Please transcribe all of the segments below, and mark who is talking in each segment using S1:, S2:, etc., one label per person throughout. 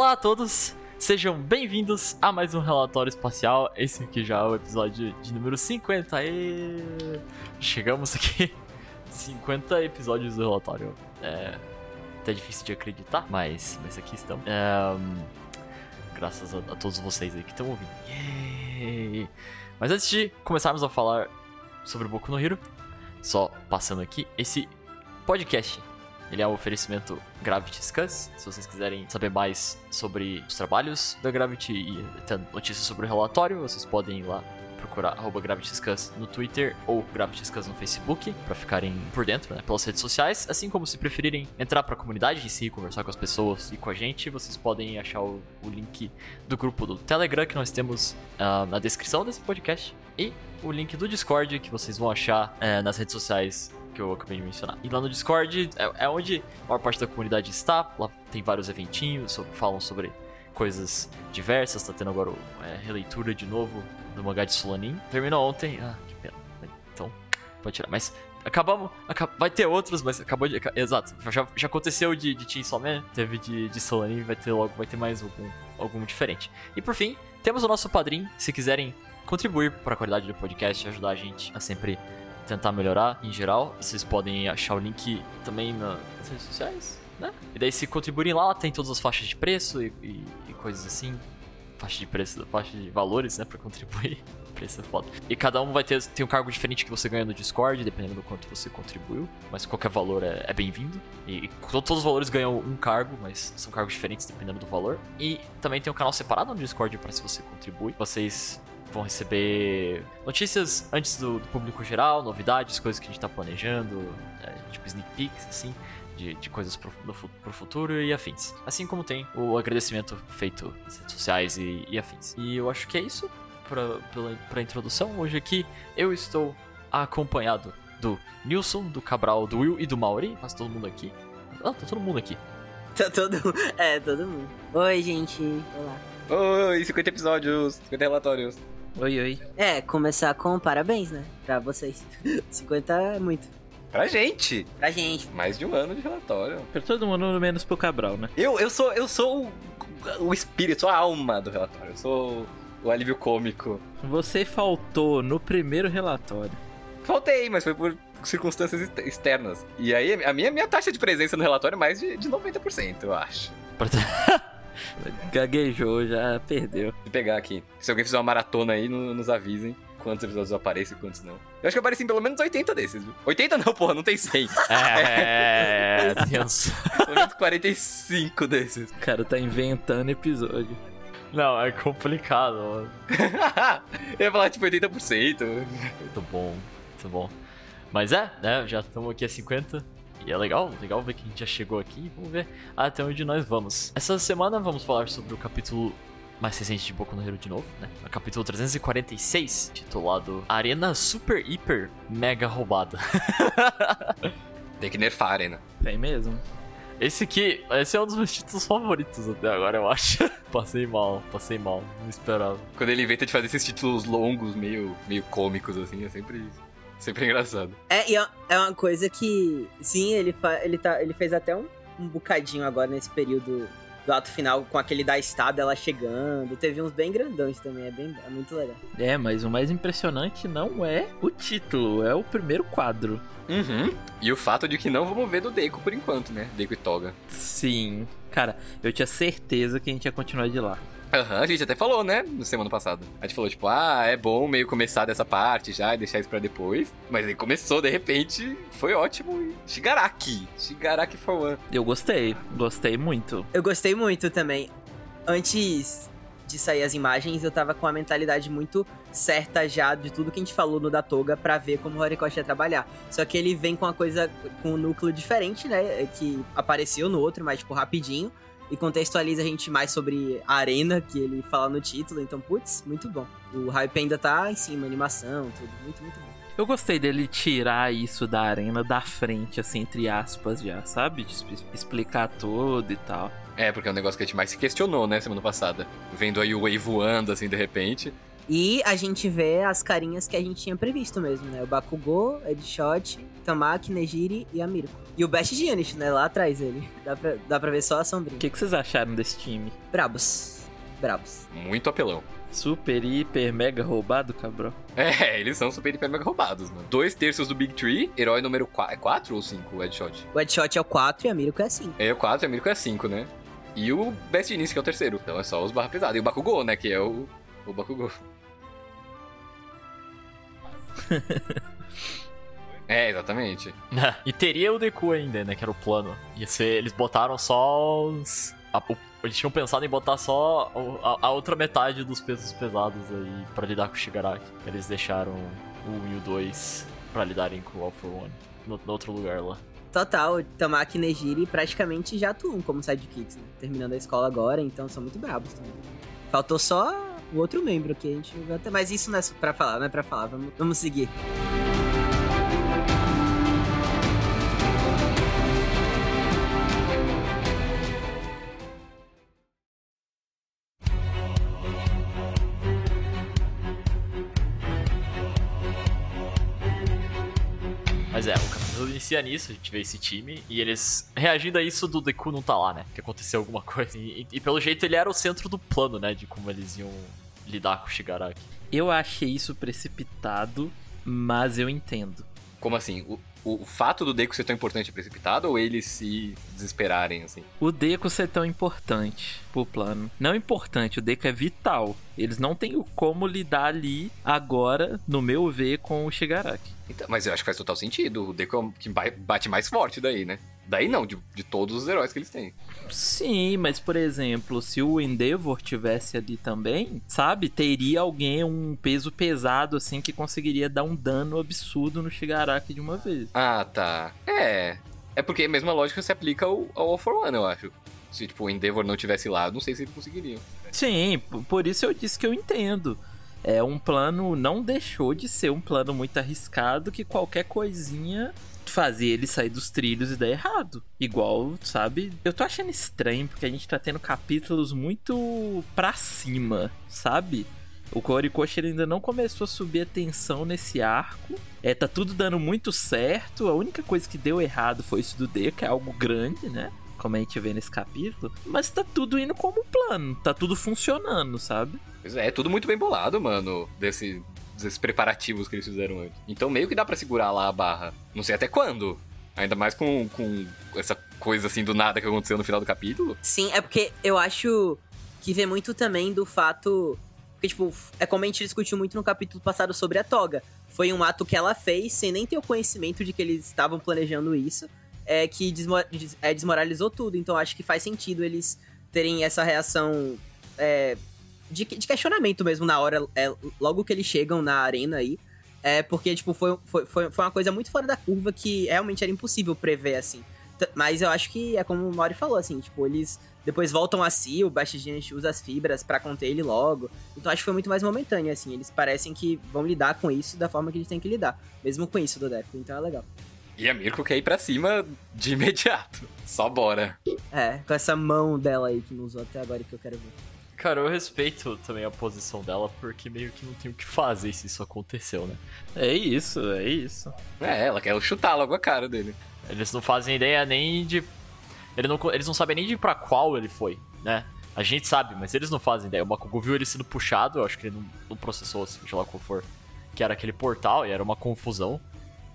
S1: Olá a todos, sejam bem-vindos a mais um relatório espacial. Esse aqui já é o episódio de número 50. E chegamos aqui 50 episódios do relatório. É até difícil de acreditar, mas, mas aqui estamos. É, graças a, a, todos vocês aí que estão ouvindo. Yay! Mas antes de começarmos a falar sobre o Boku no Hero, só passando aqui, esse podcast ele é um oferecimento Gravity Scans. Se vocês quiserem saber mais sobre os trabalhos da Gravity e ter notícias sobre o relatório, vocês podem ir lá procurar GravityScans no Twitter ou GravityScans no Facebook para ficarem por dentro, né, pelas redes sociais. Assim como se preferirem entrar para a comunidade em si, conversar com as pessoas e com a gente, vocês podem achar o, o link do grupo do Telegram que nós temos uh, na descrição desse podcast e o link do Discord que vocês vão achar uh, nas redes sociais que eu acabei de mencionar. E lá no Discord é, é onde a maior parte da comunidade está. Lá tem vários eventinhos, sobre, falam sobre coisas diversas. Tá tendo agora é, releitura de novo do mangá de Solanin. Terminou ontem. Ah, que pena. Então, pode tirar. Mas acabamos. Acab vai ter outros, mas acabou de. Exato. Já, já aconteceu de, de Chainsaw Man, teve de, de Solanin, vai ter logo, vai ter mais algum, algum diferente. E por fim, temos o nosso padrinho. Se quiserem contribuir para a qualidade do podcast, ajudar a gente a sempre tentar melhorar em geral. Vocês podem achar o link também nas redes sociais, né? E daí se contribuírem lá, tem todas as faixas de preço e, e, e coisas assim. Faixa de preço, faixa de valores, né, pra contribuir. preço é foda. E cada um vai ter tem um cargo diferente que você ganha no Discord, dependendo do quanto você contribuiu. Mas qualquer valor é, é bem-vindo. E, e, todos os valores ganham um cargo, mas são cargos diferentes dependendo do valor. E também tem um canal separado no Discord para se você contribui. Vocês vão receber notícias antes do, do, público geral, novidades, coisas que a gente tá planejando, é, tipo sneak peeks, assim, de, de coisas pro, do, pro futuro e afins. Assim como tem o agradecimento feito nas redes sociais e, e afins. E eu acho que é isso pra, pela, pra introdução. Hoje aqui eu estou acompanhado do Nilson, do Cabral, do Will e do Mauri. Mas todo mundo aqui. Ah, tá todo mundo aqui.
S2: Tá todo É, todo mundo. Oi, gente. Olá.
S3: Oi, 50 episódios, 50 relatórios.
S4: Oi, oi.
S2: É, começar com parabéns, né? Pra vocês. 50 é muito.
S3: Pra gente.
S2: Pra gente.
S3: Mais de um ano de relatório.
S4: Pra todo mundo, menos pro Cabral, né?
S3: Eu, eu sou, eu sou o, o espírito, a alma do relatório. Eu sou o alívio cômico.
S4: Você faltou no primeiro relatório.
S3: Faltei, mas foi por circunstâncias externas. E aí, a minha, minha taxa de presença no relatório é mais de, de 90%, eu acho.
S4: Gaguejou, já perdeu.
S3: Vou pegar aqui. Se alguém fizer uma maratona aí, nos avisem quantos episódios aparecem e quantos não. Eu acho que aparecem pelo menos 80 desses, viu? 80 não, porra, não tem 100.
S1: É, Deus.
S3: pelo menos 45 desses. O
S4: cara tá inventando episódio.
S1: Não, é complicado, mano.
S3: Eu ia falar tipo 80%.
S1: Muito bom, muito bom. Mas é, né? Já estamos aqui a 50. E é legal, legal ver que a gente já chegou aqui. Vamos ver até onde nós vamos. Essa semana vamos falar sobre o capítulo mais recente de Boku no Hero de novo, né? O capítulo 346, titulado Arena Super Hiper Mega Roubada.
S3: Tem que nerfar a arena.
S4: Tem mesmo.
S1: Esse aqui, esse é um dos meus títulos favoritos até agora, eu acho. passei mal, passei mal, não esperava.
S3: Quando ele inventa de fazer esses títulos longos, meio, meio cômicos, assim, é sempre Sempre engraçado.
S2: É, e é, é uma coisa que, sim, ele, fa ele, tá, ele fez até um, um bocadinho agora nesse período do ato final, com aquele da estada ela chegando. Teve uns bem grandões também, é, bem, é muito legal.
S4: É, mas o mais impressionante não é o título, é o primeiro quadro.
S3: Uhum. E o fato de que não vamos ver do Deiko por enquanto, né? Deiko e Toga.
S4: Sim. Cara, eu tinha certeza que a gente ia continuar de lá.
S3: Aham, uhum, a gente até falou, né? No semana passada. A gente falou, tipo, ah, é bom meio começar dessa parte já e deixar isso pra depois. Mas aí começou, de repente, foi ótimo. Shigaraki. Shigaraki for one.
S4: Eu gostei, gostei muito.
S2: Eu gostei muito também. Antes de sair as imagens, eu tava com a mentalidade muito certa já de tudo que a gente falou no da Toga pra ver como o Horikoshi ia trabalhar. Só que ele vem com uma coisa, com um núcleo diferente, né? Que apareceu no outro, mas, tipo, rapidinho e contextualiza a gente mais sobre a arena que ele fala no título. Então, putz, muito bom. O hype ainda tá em cima, animação, tudo. Muito, muito bom.
S4: Eu gostei dele tirar isso da arena da frente, assim, entre aspas, já, sabe? Explicar tudo e tal.
S3: É, porque é um negócio que a gente mais se questionou, né, semana passada. Vendo aí o Wave voando, assim, de repente.
S2: E a gente vê as carinhas que a gente tinha previsto mesmo, né? O Bakugou, Edshot, Tamaki, Nejiri e Amirko. E o Best Giannis, né? Lá atrás ele. Dá pra, dá pra ver só a sombrinha.
S4: O que, que vocês acharam desse time?
S2: Brabos. Brabos.
S3: Muito apelão.
S4: Super, hiper, mega roubado, cabrão.
S3: É, eles são super hiper mega roubados, mano. Dois terços do Big Tree, herói número 4. É 4 ou 5 o Headshot?
S2: O Headshot é o 4 e a Mirko é 5.
S3: É o 4 e a Mirko é 5, né? E o Best Início, que é o terceiro. Então é só os barra pesada. E o Bakugou, né? Que é o, o Bakugou. é, exatamente.
S1: e teria o Deku ainda, né? Que era o plano. Ia ser, eles botaram só os. A, o, eles tinham pensado em botar só a, a, outra metade dos pesos pesados aí pra lidar com o Shigaraki. Eles deixaram o 1 e o 2 pra lidarem com o All for One no, no outro lugar lá.
S2: Total, Tamaki e praticamente já atuam como sidekicks, né? Terminando a escola agora, então são muito bravos também. Faltou só o outro membro que a gente vai até. Mas isso não é pra falar, não é pra falar. Vamos, vamos seguir.
S1: Inicia nisso, a gente vê esse time, e eles reagindo a isso do Deku não tá lá, né? Que aconteceu alguma coisa. E, e, pelo jeito ele era o centro do plano, né? De como eles iam lidar com o Shigaraki.
S4: Eu achei isso precipitado, mas eu entendo.
S3: Como assim? O, o, o fato do Deku ser tão importante é precipitado ou eles se desesperarem, assim?
S4: O Deku ser tão importante pro plano. Não importante, o Deku é vital. Eles não têm como lidar ali agora, no meu ver, com o Shigaraki.
S3: Então, mas eu acho que faz total sentido. O Deku é o que bate mais forte daí, né? Daí não, de, de todos os heróis que eles têm.
S4: Sim, mas por exemplo, se o Endeavor tivesse ali também, sabe? Teria alguém, um peso pesado assim, que conseguiria dar um dano absurdo no Shigaraki de uma vez.
S3: Ah, tá. É. É porque a mesma lógica se aplica ao, ao All for One, eu acho. Se tipo, o Endeavor não tivesse lá, eu não sei se ele conseguiria.
S4: Sim, por isso eu disse que eu entendo. É um plano, não deixou de ser um plano muito arriscado que qualquer coisinha fazer ele sair dos trilhos e dar errado. Igual, sabe? Eu tô achando estranho porque a gente tá tendo capítulos muito pra cima, sabe? O Horikoshi ainda não começou a subir a tensão nesse arco. É, tá tudo dando muito certo. A única coisa que deu errado foi isso do D, que é algo grande, né? Como a gente vê nesse capítulo. Mas tá tudo indo como plano. Tá tudo funcionando, sabe?
S3: Pois é, é tudo muito bem bolado, mano. Desse, desses preparativos que eles fizeram antes. Então meio que dá para segurar lá a barra. Não sei até quando. Ainda mais com, com essa coisa assim do nada que aconteceu no final do capítulo.
S2: Sim, é porque eu acho que vê muito também do fato. Porque, tipo, é como a gente discutiu muito no capítulo passado sobre a toga. Foi um ato que ela fez sem nem ter o conhecimento de que eles estavam planejando isso. É que é, desmoralizou tudo. Então acho que faz sentido eles terem essa reação. É, de, de, questionamento mesmo na hora, é, logo que eles chegam na arena aí. É porque, tipo, foi, foi, foi, foi uma coisa muito fora da curva que realmente era impossível prever, assim. Mas eu acho que é como o Mori falou, assim, tipo, eles depois voltam a si, o Bastigente usa as fibras para conter ele logo. Então acho que foi muito mais momentâneo, assim. Eles parecem que vão lidar com isso da forma que eles têm que lidar. Mesmo com isso do Deco, então é legal.
S3: E a Mirko quer ir pra cima de imediato. Só bora.
S2: É, com essa mão dela aí que não usou até agora que eu quero ver.
S1: Cara, eu respeito também a posição dela, porque meio que não tem o que fazer se isso aconteceu, né?
S4: É isso, é isso.
S3: É, ela quer chutar logo a cara dele.
S1: Eles não fazem ideia nem de. Ele não, eles não sabem nem de pra qual ele foi, né? A gente sabe, mas eles não fazem ideia. O Bakugo viu ele sendo puxado, eu acho que ele não, não processou, assim, sei lá qual for. Que era aquele portal e era uma confusão.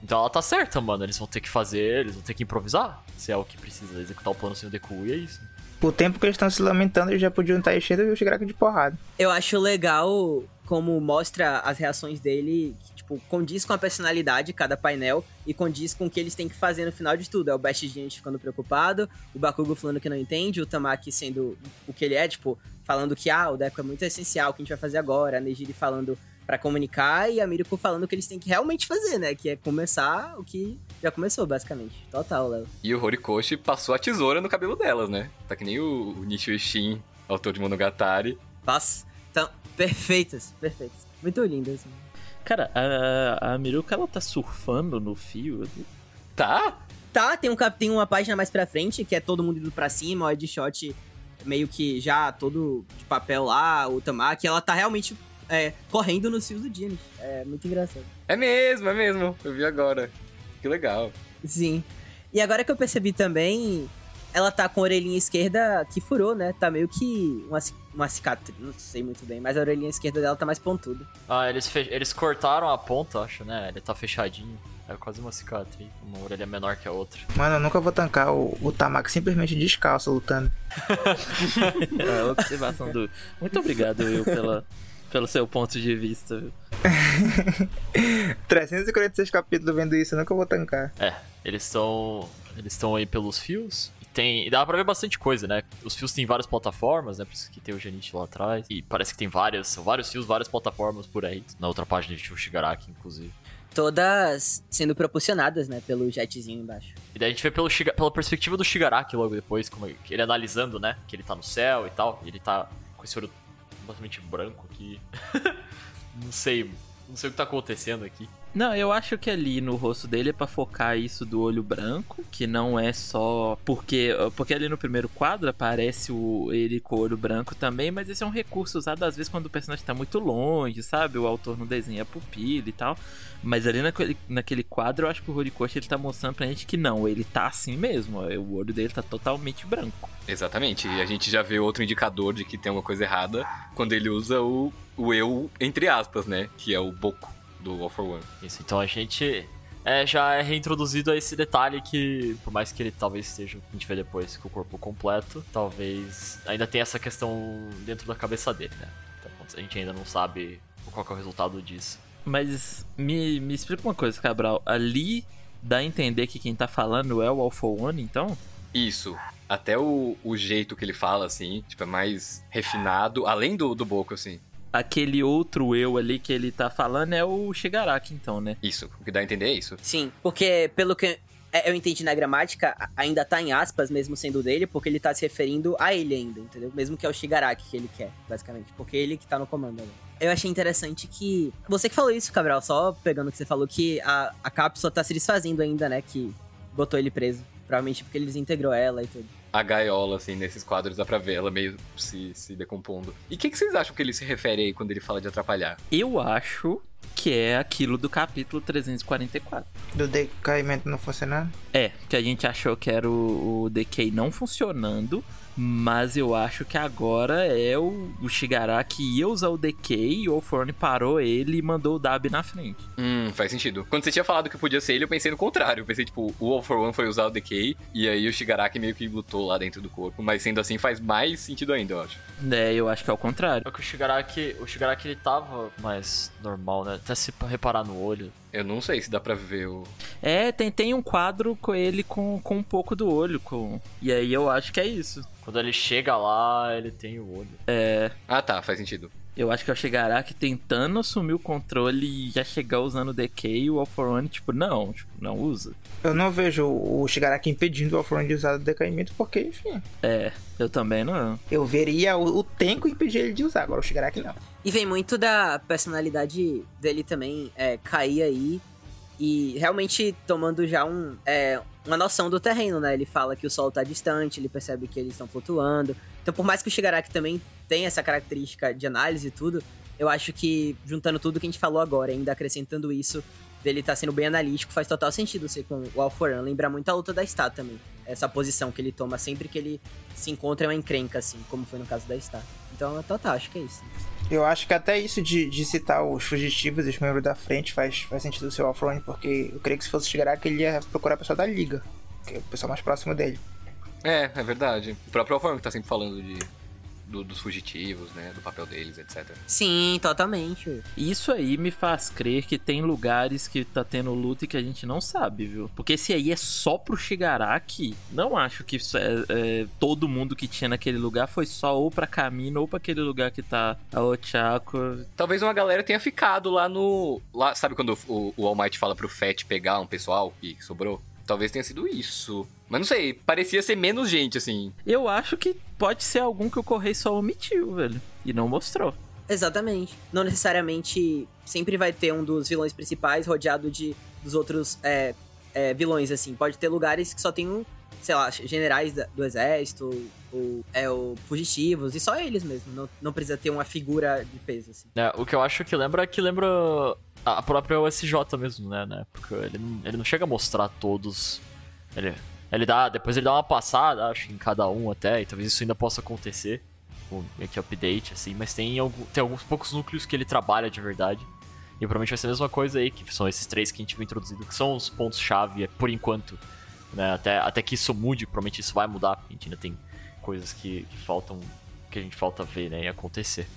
S1: Então ela tá certa, mano. Eles vão ter que fazer, eles vão ter que improvisar. Se é o que precisa executar o plano sem o Deku, e é isso.
S5: O tempo que eles estão se lamentando, eles já podiam estar enchendo o Shigaraki de porrada.
S2: Eu acho legal como mostra as reações dele, que, tipo, condiz com a personalidade de cada painel e condiz com o que eles têm que fazer no final de tudo. É o Best Gente ficando preocupado, o Bakugo falando que não entende, o Tamaki sendo o que ele é, tipo, falando que, ah, o Deco é muito essencial, o que a gente vai fazer agora, a Nejiri falando para comunicar e a Mirko falando que eles têm que realmente fazer, né? Que é começar o que já começou, basicamente. Total, Léo.
S3: E o Horikoshi passou a tesoura no cabelo delas, né? Tá que nem o, o Nishio Shin, autor de Monogatari.
S2: Nossa, então, perfeitas, perfeitas. Muito lindas. Assim.
S4: Cara, a, a Miruka, ela tá surfando no fio.
S3: Tá?
S2: Tá, tem, um, tem uma página mais pra frente, que é todo mundo indo pra cima, o headshot meio que já todo de papel lá, o Tamaki, ela tá realmente é, correndo nos fios do Dino. É muito engraçado.
S3: É mesmo, é mesmo. Eu vi agora. Que legal.
S2: Sim. E agora que eu percebi também, ela tá com a orelhinha esquerda que furou, né? Tá meio que uma, uma cicatriz, não sei muito bem, mas a orelhinha esquerda dela tá mais pontuda.
S1: Ah, eles, fe- eles cortaram a ponta, acho, né? Ele tá fechadinho. É quase uma cicatriz. Uma orelha menor que a outra.
S5: Mano, eu nunca vou tancar o, o Tamaki simplesmente descalço lutando.
S4: É a observação do. Muito obrigado, Will, pela, pelo seu ponto de vista, viu?
S5: 346 capítulos vendo isso, eu nunca vou tancar.
S1: É, eles estão. Eles estão aí pelos fios. E tem. E dá pra ver bastante coisa, né? Os fios têm várias plataformas, né? Por isso que tem o Genite lá atrás. E parece que tem várias. São vários fios, várias plataformas por aí. Na outra página a gente viu o Shigaraki, inclusive.
S2: Todas sendo propulsionadas, né? Pelo jetzinho embaixo.
S1: E daí a gente vê pelo pela perspectiva do Shigaraki logo depois, como ele, ele analisando, né? Que ele tá no céu e tal. E ele tá com esse olho completamente branco aqui. não sei. Não sei o que tá acontecendo aqui.
S4: Não, eu acho que ali no rosto dele é pra focar isso do olho branco, que não é só porque porque ali no primeiro quadro aparece o ele com o olho branco também, mas esse é um recurso usado às vezes quando o personagem tá muito longe, sabe? O autor não desenha a pupila e tal. Mas ali naquele, naquele quadro eu acho que o Horikoshi ele tá mostrando pra gente que não, ele tá assim mesmo, ó, o olho dele tá totalmente branco.
S3: Exatamente. E a gente já vê outro indicador de que tem alguma coisa errada quando ele usa o, o eu, entre aspas, né? Que é o Boku do All for One.
S1: Isso, então a gente é, já é reintroduzido a esse detalhe que, por mais que ele talvez esteja, a gente vê depois, com o corpo completo, talvez ainda tenha essa questão dentro da cabeça dele, né? Então, a gente ainda não sabe qual que é o resultado disso.
S4: Mas me, me explica uma coisa, Cabral. Ali dá a entender que quem tá falando é o All for One, então?
S3: Isso. Até o, o jeito que ele fala, assim, tipo, é mais refinado, além do, do Boku, assim.
S4: Aquele outro eu ali que ele tá falando é o Shigaraki, então, né?
S3: Isso. O que dá a entender é isso.
S2: Sim, porque pelo que é, eu entendi na gramática, ainda tá em aspas, mesmo sendo dele, porque ele tá se referindo a ele ainda, entendeu? Mesmo que é o Shigaraki que ele quer, basicamente. Porque ele que tá no comando agora. Eu achei interessante que. Você que falou isso, Cabral, só pegando o que você falou, que a, a cápsula tá se desfazendo ainda, né? Que botou ele preso. Provavelmente porque ele desintegrou ela e tudo.
S3: A gaiola, assim, nesses quadros, dá pra ver ela meio se, se decompondo. E o que, que vocês acham que ele se refere aí quando ele fala de atrapalhar?
S4: Eu acho que é aquilo do capítulo 344.
S5: Do decaimento não funcionando.
S4: É, que a gente achou que era o, o Decay não funcionando, mas eu acho que agora é o, o Shigaraki ia usar o Decay e o Forne parou ele e mandou o Dab na frente.
S3: Hum, faz sentido. Quando você tinha falado que podia ser ele, eu pensei no contrário. Eu pensei, tipo, o All for One foi usar o Decay, e aí o Shigaraki meio que lutou lá dentro do corpo. Mas sendo assim, faz mais sentido ainda, eu acho.
S4: É, eu acho que é o contrário.
S1: Só que o Shigaraki, o Shigaraki ele tava mais normal, né? Até se reparar no olho.
S3: Eu não sei se dá pra ver o.
S4: É, tem, tem um quadro com ele com, com um pouco do olho. Com... E aí eu acho que é isso.
S1: Quando ele chega lá, ele tem o olho.
S4: É,
S3: Ah, tá, faz sentido.
S4: Eu acho que é o Shigaraki tentando assumir o controle e já chegar usando o Decay e o All for One, tipo, não, tipo, não usa.
S5: Eu não vejo o Shigaraki impedindo o Alfron de usar o decaimento, porque, enfim,
S4: É, eu também não.
S5: eu veria o, o Tenko impedir ele de usar, agora o Shigaraki não.
S2: E vem muito da personalidade dele também é, cair aí e realmente tomando já um, é, uma noção do terreno, né? Ele fala que o sol tá distante, ele percebe que eles estão flutuando. Então, por mais que o Shigaraki também tenha essa característica de análise e tudo, eu acho que juntando tudo que a gente falou agora, ainda acrescentando isso, dele tá sendo bem analítico, faz total sentido ser com o Alforan. Lembra muito a luta da Star também. Essa posição que ele toma sempre que ele se encontra em uma encrenca, assim, como foi no caso da Star. Então, total, acho que é isso.
S5: Eu acho que até isso de, de citar os fugitivos, os membros da frente, faz, faz sentido o seu Alfron, porque eu creio que se fosse o Shigaraki, ele ia procurar o pessoal da liga, que é o pessoal mais próximo dele.
S3: É, é verdade. O próprio Alforno que tá sempre falando de, do- dos fugitivos, né? Do papel deles, etc.
S2: Sim, totalmente.
S4: Isso aí me faz crer que tem lugares que tá tendo luta e que a gente não sabe, viu? Porque esse aí é só pro Shigaraki. Não acho que isso é, é, todo mundo que tinha naquele lugar foi só ou pra Camino ou pra aquele lugar que tá a Ochako.
S3: Talvez uma galera tenha ficado lá no. Lá, sabe quando o, o All Might fala pro Fett pegar um pessoal que sobrou? Talvez tenha sido isso. Mas não sei, parecia ser menos gente, assim.
S4: Eu acho que pode ser algum que o Correio só omitiu, velho. E não mostrou.
S2: Exatamente. Não necessariamente sempre vai ter um dos vilões principais rodeado de dos outros é, é, vilões, assim. Pode ter lugares que só tem um, sei lá, generais da- do exército, ou, é, ou fugitivos, e só eles mesmo. Não, não precisa ter uma figura de peso, assim.
S1: É, o que eu acho que lembra é que lembra a própria USJ mesmo, né? né? Porque ele não, ele não chega a mostrar todos. Ele, ele dá. Depois ele dá uma passada, acho em cada um até, e talvez isso ainda possa acontecer. Com que update, assim, mas tem, algum, tem alguns poucos núcleos que ele trabalha de verdade. E provavelmente vai ser a mesma coisa aí, que são esses três que a gente viu introduzido, que são os pontos-chave por enquanto. Né? Até, até que isso mude, provavelmente isso vai mudar, a gente ainda tem coisas que, que faltam. Que a gente falta ver, né? E acontecer.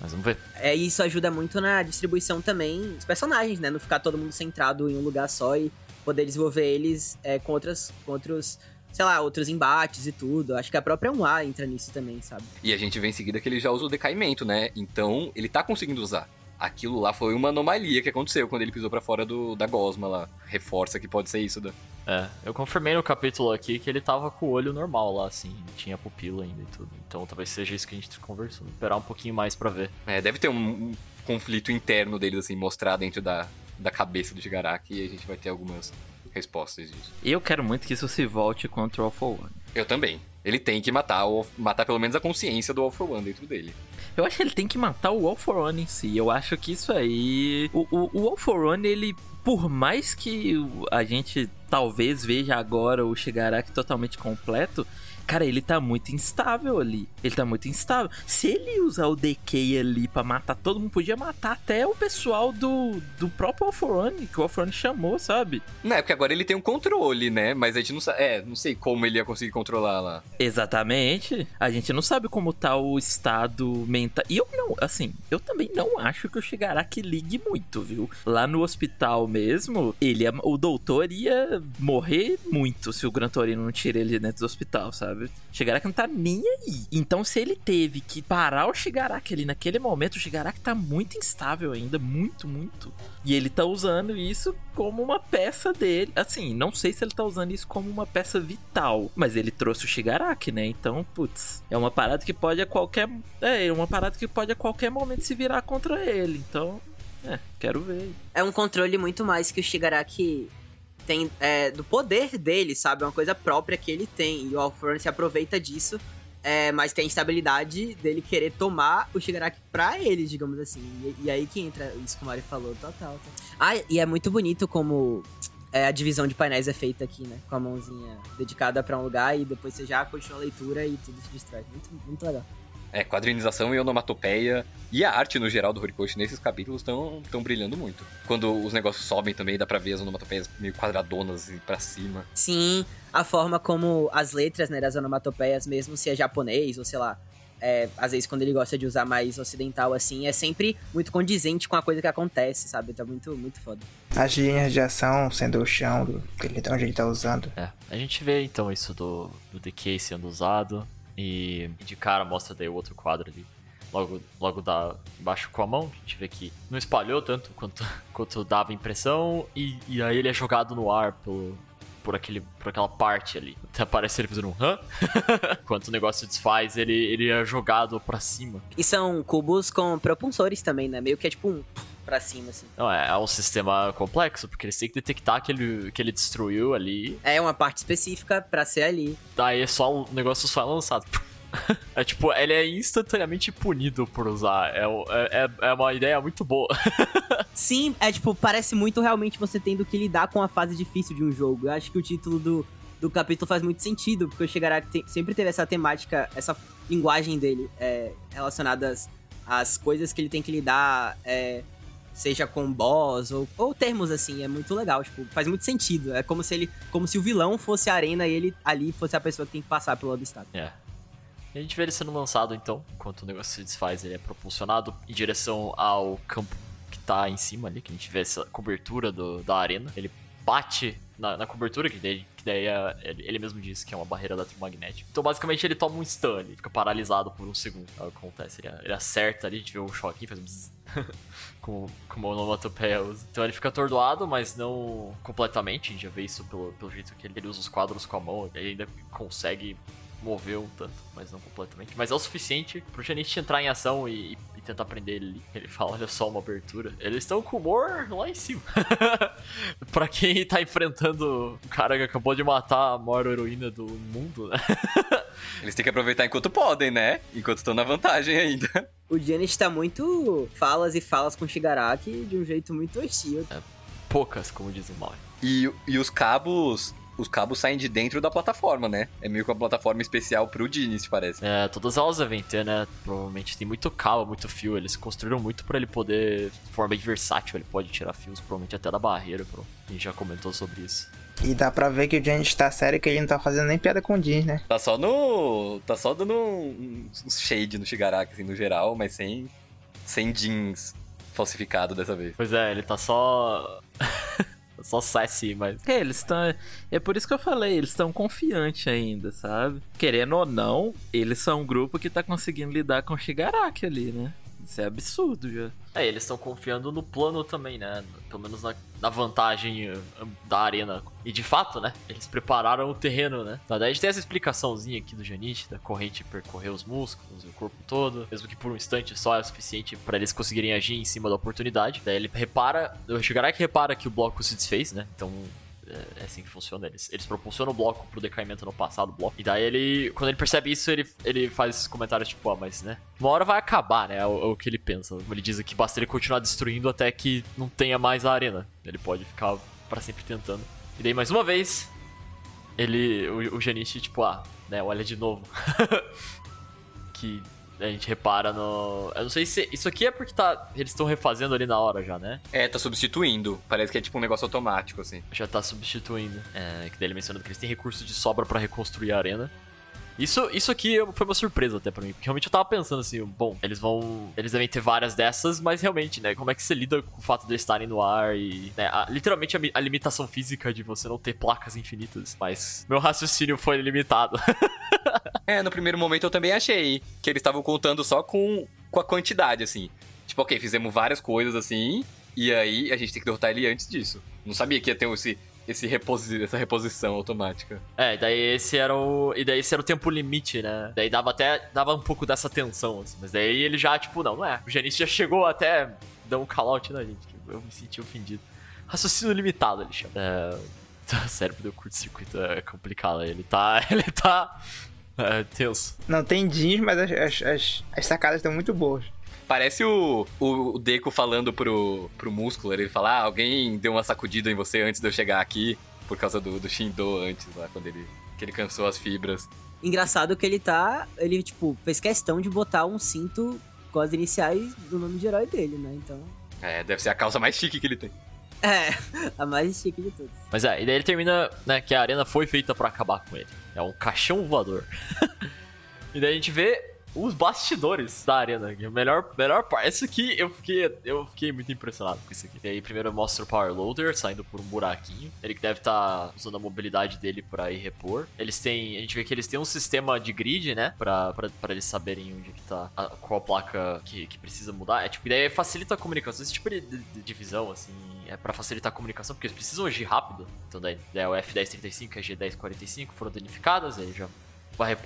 S1: Mas vamos ver.
S2: É, e isso ajuda muito na distribuição também dos personagens, né? Não ficar todo mundo centrado em um lugar só e poder desenvolver eles é, com, outras, com outros, sei lá, outros embates e tudo. Acho que a própria 1A entra nisso também, sabe?
S3: E a gente vê em seguida que ele já usa o decaimento, né? Então, ele tá conseguindo usar. Aquilo lá foi uma anomalia que aconteceu quando ele pisou pra fora do, da gosma lá. Reforça que pode ser isso, né?
S1: É, eu confirmei no capítulo aqui que ele tava com o olho normal lá, assim, tinha pupila ainda e tudo. Então talvez seja isso que a gente conversou. Esperar um pouquinho mais pra ver.
S3: É, deve ter um, um conflito interno deles, assim, mostrar dentro da, da cabeça do Shigaraki e a gente vai ter algumas respostas disso.
S4: Eu quero muito que isso se volte contra o All for One.
S3: Eu também. Ele tem que matar, o, matar pelo menos a consciência do All for One dentro dele.
S4: Eu acho que ele tem que matar o All for One em si. Eu acho que isso aí. O, o, o All for One, ele. Por mais que a gente talvez veja agora o Shigaraki totalmente completo. Cara, ele tá muito instável ali. Ele tá muito instável. Se ele usar o DK ali pra matar todo mundo, podia matar até o pessoal do, do próprio All for One, que o All for One chamou, sabe?
S3: Não, é porque agora ele tem um controle, né? Mas a gente não sabe. É, não sei como ele ia conseguir controlar lá.
S4: Exatamente. A gente não sabe como tá o estado mental. E eu não, assim, eu também não acho que o Shigaraki ligue muito, viu? Lá no hospital mesmo, ele o doutor ia morrer muito se o Gran Torino não tira ele dentro do hospital, sabe? Shigaraki não tá nem aí. Então, se ele teve que parar o Shigaraki ali naquele momento, o Shigaraki tá muito instável ainda, muito, muito. E ele tá usando isso como uma peça dele. Assim, não sei se ele tá usando isso como uma peça vital, mas ele trouxe o Shigaraki, né? Então, putz, é uma parada que pode a qualquer. É, é uma parada que pode a qualquer momento se virar contra ele. Então, é, quero ver.
S2: É um controle muito mais que o Shigaraki tem é, do poder dele, sabe? É uma coisa própria que ele tem. E o Alfron se aproveita disso. É, mas tem a instabilidade dele querer tomar o Shigaraki pra ele, digamos assim. E, e aí que entra isso que o Mario falou, total. total. Ah, e é muito bonito como é, a divisão de painéis é feita aqui, né? Com a mãozinha dedicada pra um lugar e depois você já continua a leitura e tudo se distrai. Muito, muito legal.
S3: É, quadrinização e onomatopeia e a arte no geral do Horikoshi nesses capítulos estão tão brilhando muito. Quando os negócios sobem também, dá pra ver as onomatopeias meio quadradonas e pra cima.
S2: Sim, a forma como as letras, né, das onomatopeias, mesmo se é japonês ou sei lá, é, às vezes quando ele gosta de usar mais ocidental assim, é sempre muito condizente com a coisa que acontece, sabe? Tá muito, muito foda.
S5: As linhas de ação sendo o chão, do, que ele, onde ele tá usando.
S1: É, a gente vê então isso do, do DK sendo usado. E de cara mostra daí o outro quadro ali. Logo, logo dá embaixo com a mão. A gente vê que não espalhou tanto quanto, quanto dava impressão. E, e aí ele é jogado no ar pelo, por, aquele, por aquela parte ali. Até aparece ele fazendo um hã? Enquanto o negócio desfaz, ele, ele é jogado pra cima.
S2: E são cubos com propulsores também, né? Meio que é tipo um pra cima, assim.
S1: Não, é, é um sistema complexo, porque eles têm que detectar que ele, que ele destruiu ali.
S2: É uma parte específica pra ser ali.
S1: Daí é só o negócio só é lançado. É tipo, ele é instantaneamente punido por usar. É, é, é- é uma ideia muito boa.
S2: Sim, é tipo, parece muito realmente você tendo que lidar com a fase difícil de um jogo. Eu acho que o título do, do capítulo faz muito sentido, porque o Shigaraki sempre teve essa temática, essa linguagem dele, é, relacionadas às coisas que ele tem que lidar, é, seja com boss ou, ou termos assim, é muito legal, tipo, faz muito sentido. É como se ele, como se o vilão fosse a arena e ele ali fosse a pessoa que tem que passar pelo obstáculo.
S1: É. A gente vê ele sendo lançado então, enquanto o negócio se desfaz, ele é propulsionado em direção ao campo que tá em cima ali, que a gente vê essa cobertura do, da arena. Ele bate na, na cobertura, que daí, que daí é, ele mesmo disse que é uma barreira eletromagnética. Então basicamente ele toma um stun, ele fica paralisado por um segundo. É o que acontece, ele, ele acerta ali, a gente vê o choque, faz um como, como o onomatopeia usa. Então ele fica atordoado, mas não completamente, a gente já vê isso pelo, pelo jeito que ele, ele usa os quadros com a mão, ele ainda consegue mover um tanto, mas não completamente. Mas é o suficiente pro Genichi entrar em ação e, e tenta prender ele. Ele fala, olha só uma abertura. Eles estão com humor lá em cima. pra quem tá enfrentando um cara que acabou de matar a maior heroína do mundo, né?
S3: Eles têm que aproveitar enquanto podem, né? Enquanto estão na vantagem ainda.
S2: O Janet tá muito falas e falas com o Shigaraki de um jeito muito hostil.
S1: Poucas, como diz o Mario.
S3: E, e os cabos. Os cabos saem de dentro da plataforma, né? É meio que uma plataforma especial pro Diniz, parece.
S1: É, todas elas devem ter, né? Provavelmente tem muito cabo, muito fio. Eles construíram muito pra ele poder, de forma bem versátil, ele pode tirar fios, provavelmente até da barreira. Pô. A gente já comentou sobre isso.
S5: E dá pra ver que o Janet tá sério que ele não tá fazendo nem piada com o Jeans, né?
S3: Tá só no. Tá só dando um, um shade no Shigaraki, assim, no geral, mas sem. Sem jeans falsificado dessa vez.
S1: Pois é, ele tá só. só sassy, mas.
S4: É, eles estão. É por isso que eu falei, eles estão confiantes ainda, sabe? Querendo ou não, eles são um grupo que tá conseguindo lidar com o Shigaraki ali, né? Isso é absurdo já.
S1: É, eles estão confiando no plano também, né? Pelo menos na, na vantagem uh, da arena. E de fato, né? Eles prepararam o terreno, né? Na verdade, tem essa explicaçãozinha aqui do Janichi, da corrente percorrer os músculos e o corpo todo. Mesmo que por um instante só é suficiente para eles conseguirem agir em cima da oportunidade. Daí ele repara. O Shigaraki repara que o bloco se desfez, né? Então é assim que funciona. Eles, eles proporcionam o bloco pro decaimento no passado, bloco. E daí ele, quando ele percebe isso, ele, ele faz esses comentários tipo, ah, mas né, uma hora vai acabar, né? É o, é o que ele pensa. Ele diz que basta ele continuar destruindo até que não tenha mais a arena. Ele pode ficar para sempre tentando. E daí, mais uma vez, ele, o, o Janichi, tipo, ah, né, olha de novo. que a gente repara no. Eu não sei se. Isso aqui é porque tá. Eles estão refazendo ali na hora já, né?
S3: É, tá substituindo. Parece que é tipo um negócio automático, assim.
S1: Já tá substituindo. É, que daí ele mencionando que eles têm recursos de sobra para reconstruir a arena. Isso, isso aqui foi uma surpresa até pra mim, porque realmente eu tava pensando assim, bom, eles vão. Eles devem ter várias dessas, mas realmente, né? Como é que você lida com o fato de eles estarem no ar e. Né, a, literalmente a, a, limitação física de você não ter placas infinitas. Mas meu raciocínio foi limitado.
S3: é, no primeiro momento eu também achei que eles estavam contando só com, com a quantidade, assim. Tipo, ok, fizemos várias coisas assim, e aí a gente tem que derrotar ele antes disso. Não sabia que ia ter esse esse reposi essa reposição automática.
S1: É, daí esse era o. E daí esse era o tempo limite, né? Daí dava até. dava um pouco dessa tensão, assim. Mas daí ele já, tipo, não, não é. O Janice já chegou até. deu um call-out na gente. Eu me senti ofendido. Raciocínio limitado, ele chama. É. O cérebro do curto-circuito é complicado. Ele tá. Ele tá. É, tenso.
S5: Não tem jeans, mas as, as, as, as sacadas estão muito boas.
S3: Parece o, o Deco falando pro, pro músculo. Ele fala: ah, alguém deu uma sacudida em você antes de eu chegar aqui. Por causa do, do Shindo antes, lá, quando ele, que ele cansou as fibras.
S2: Engraçado que ele tá. Ele, tipo, fez questão de botar um cinto com as iniciais do nome de herói dele, né? Então.
S3: É, deve ser a calça mais chique que ele tem.
S2: É, a mais chique de todas.
S1: Mas é, e daí ele termina, né, que a arena foi feita para acabar com ele. É um caixão voador. e daí a gente vê os bastidores da arena. Melhor, melhor parte. Isso aqui eu fiquei, eu fiquei muito impressionado com isso aqui. E aí, primeiro mostra o Power Loader saindo por um buraquinho. Ele que deve estar tá usando a mobilidade dele para ir repor. Eles têm. A gente vê que eles têm um sistema de grid, né? Pra, pra, pra eles saberem onde que tá. A, qual placa que, que precisa mudar. É tipo, daí facilita a comunicação. Esse tipo de, de, de divisão, assim. É pra facilitar a comunicação, porque eles precisam agir rápido. Então daí, daí o F1035 e a G1045 foram danificadas, aí já vai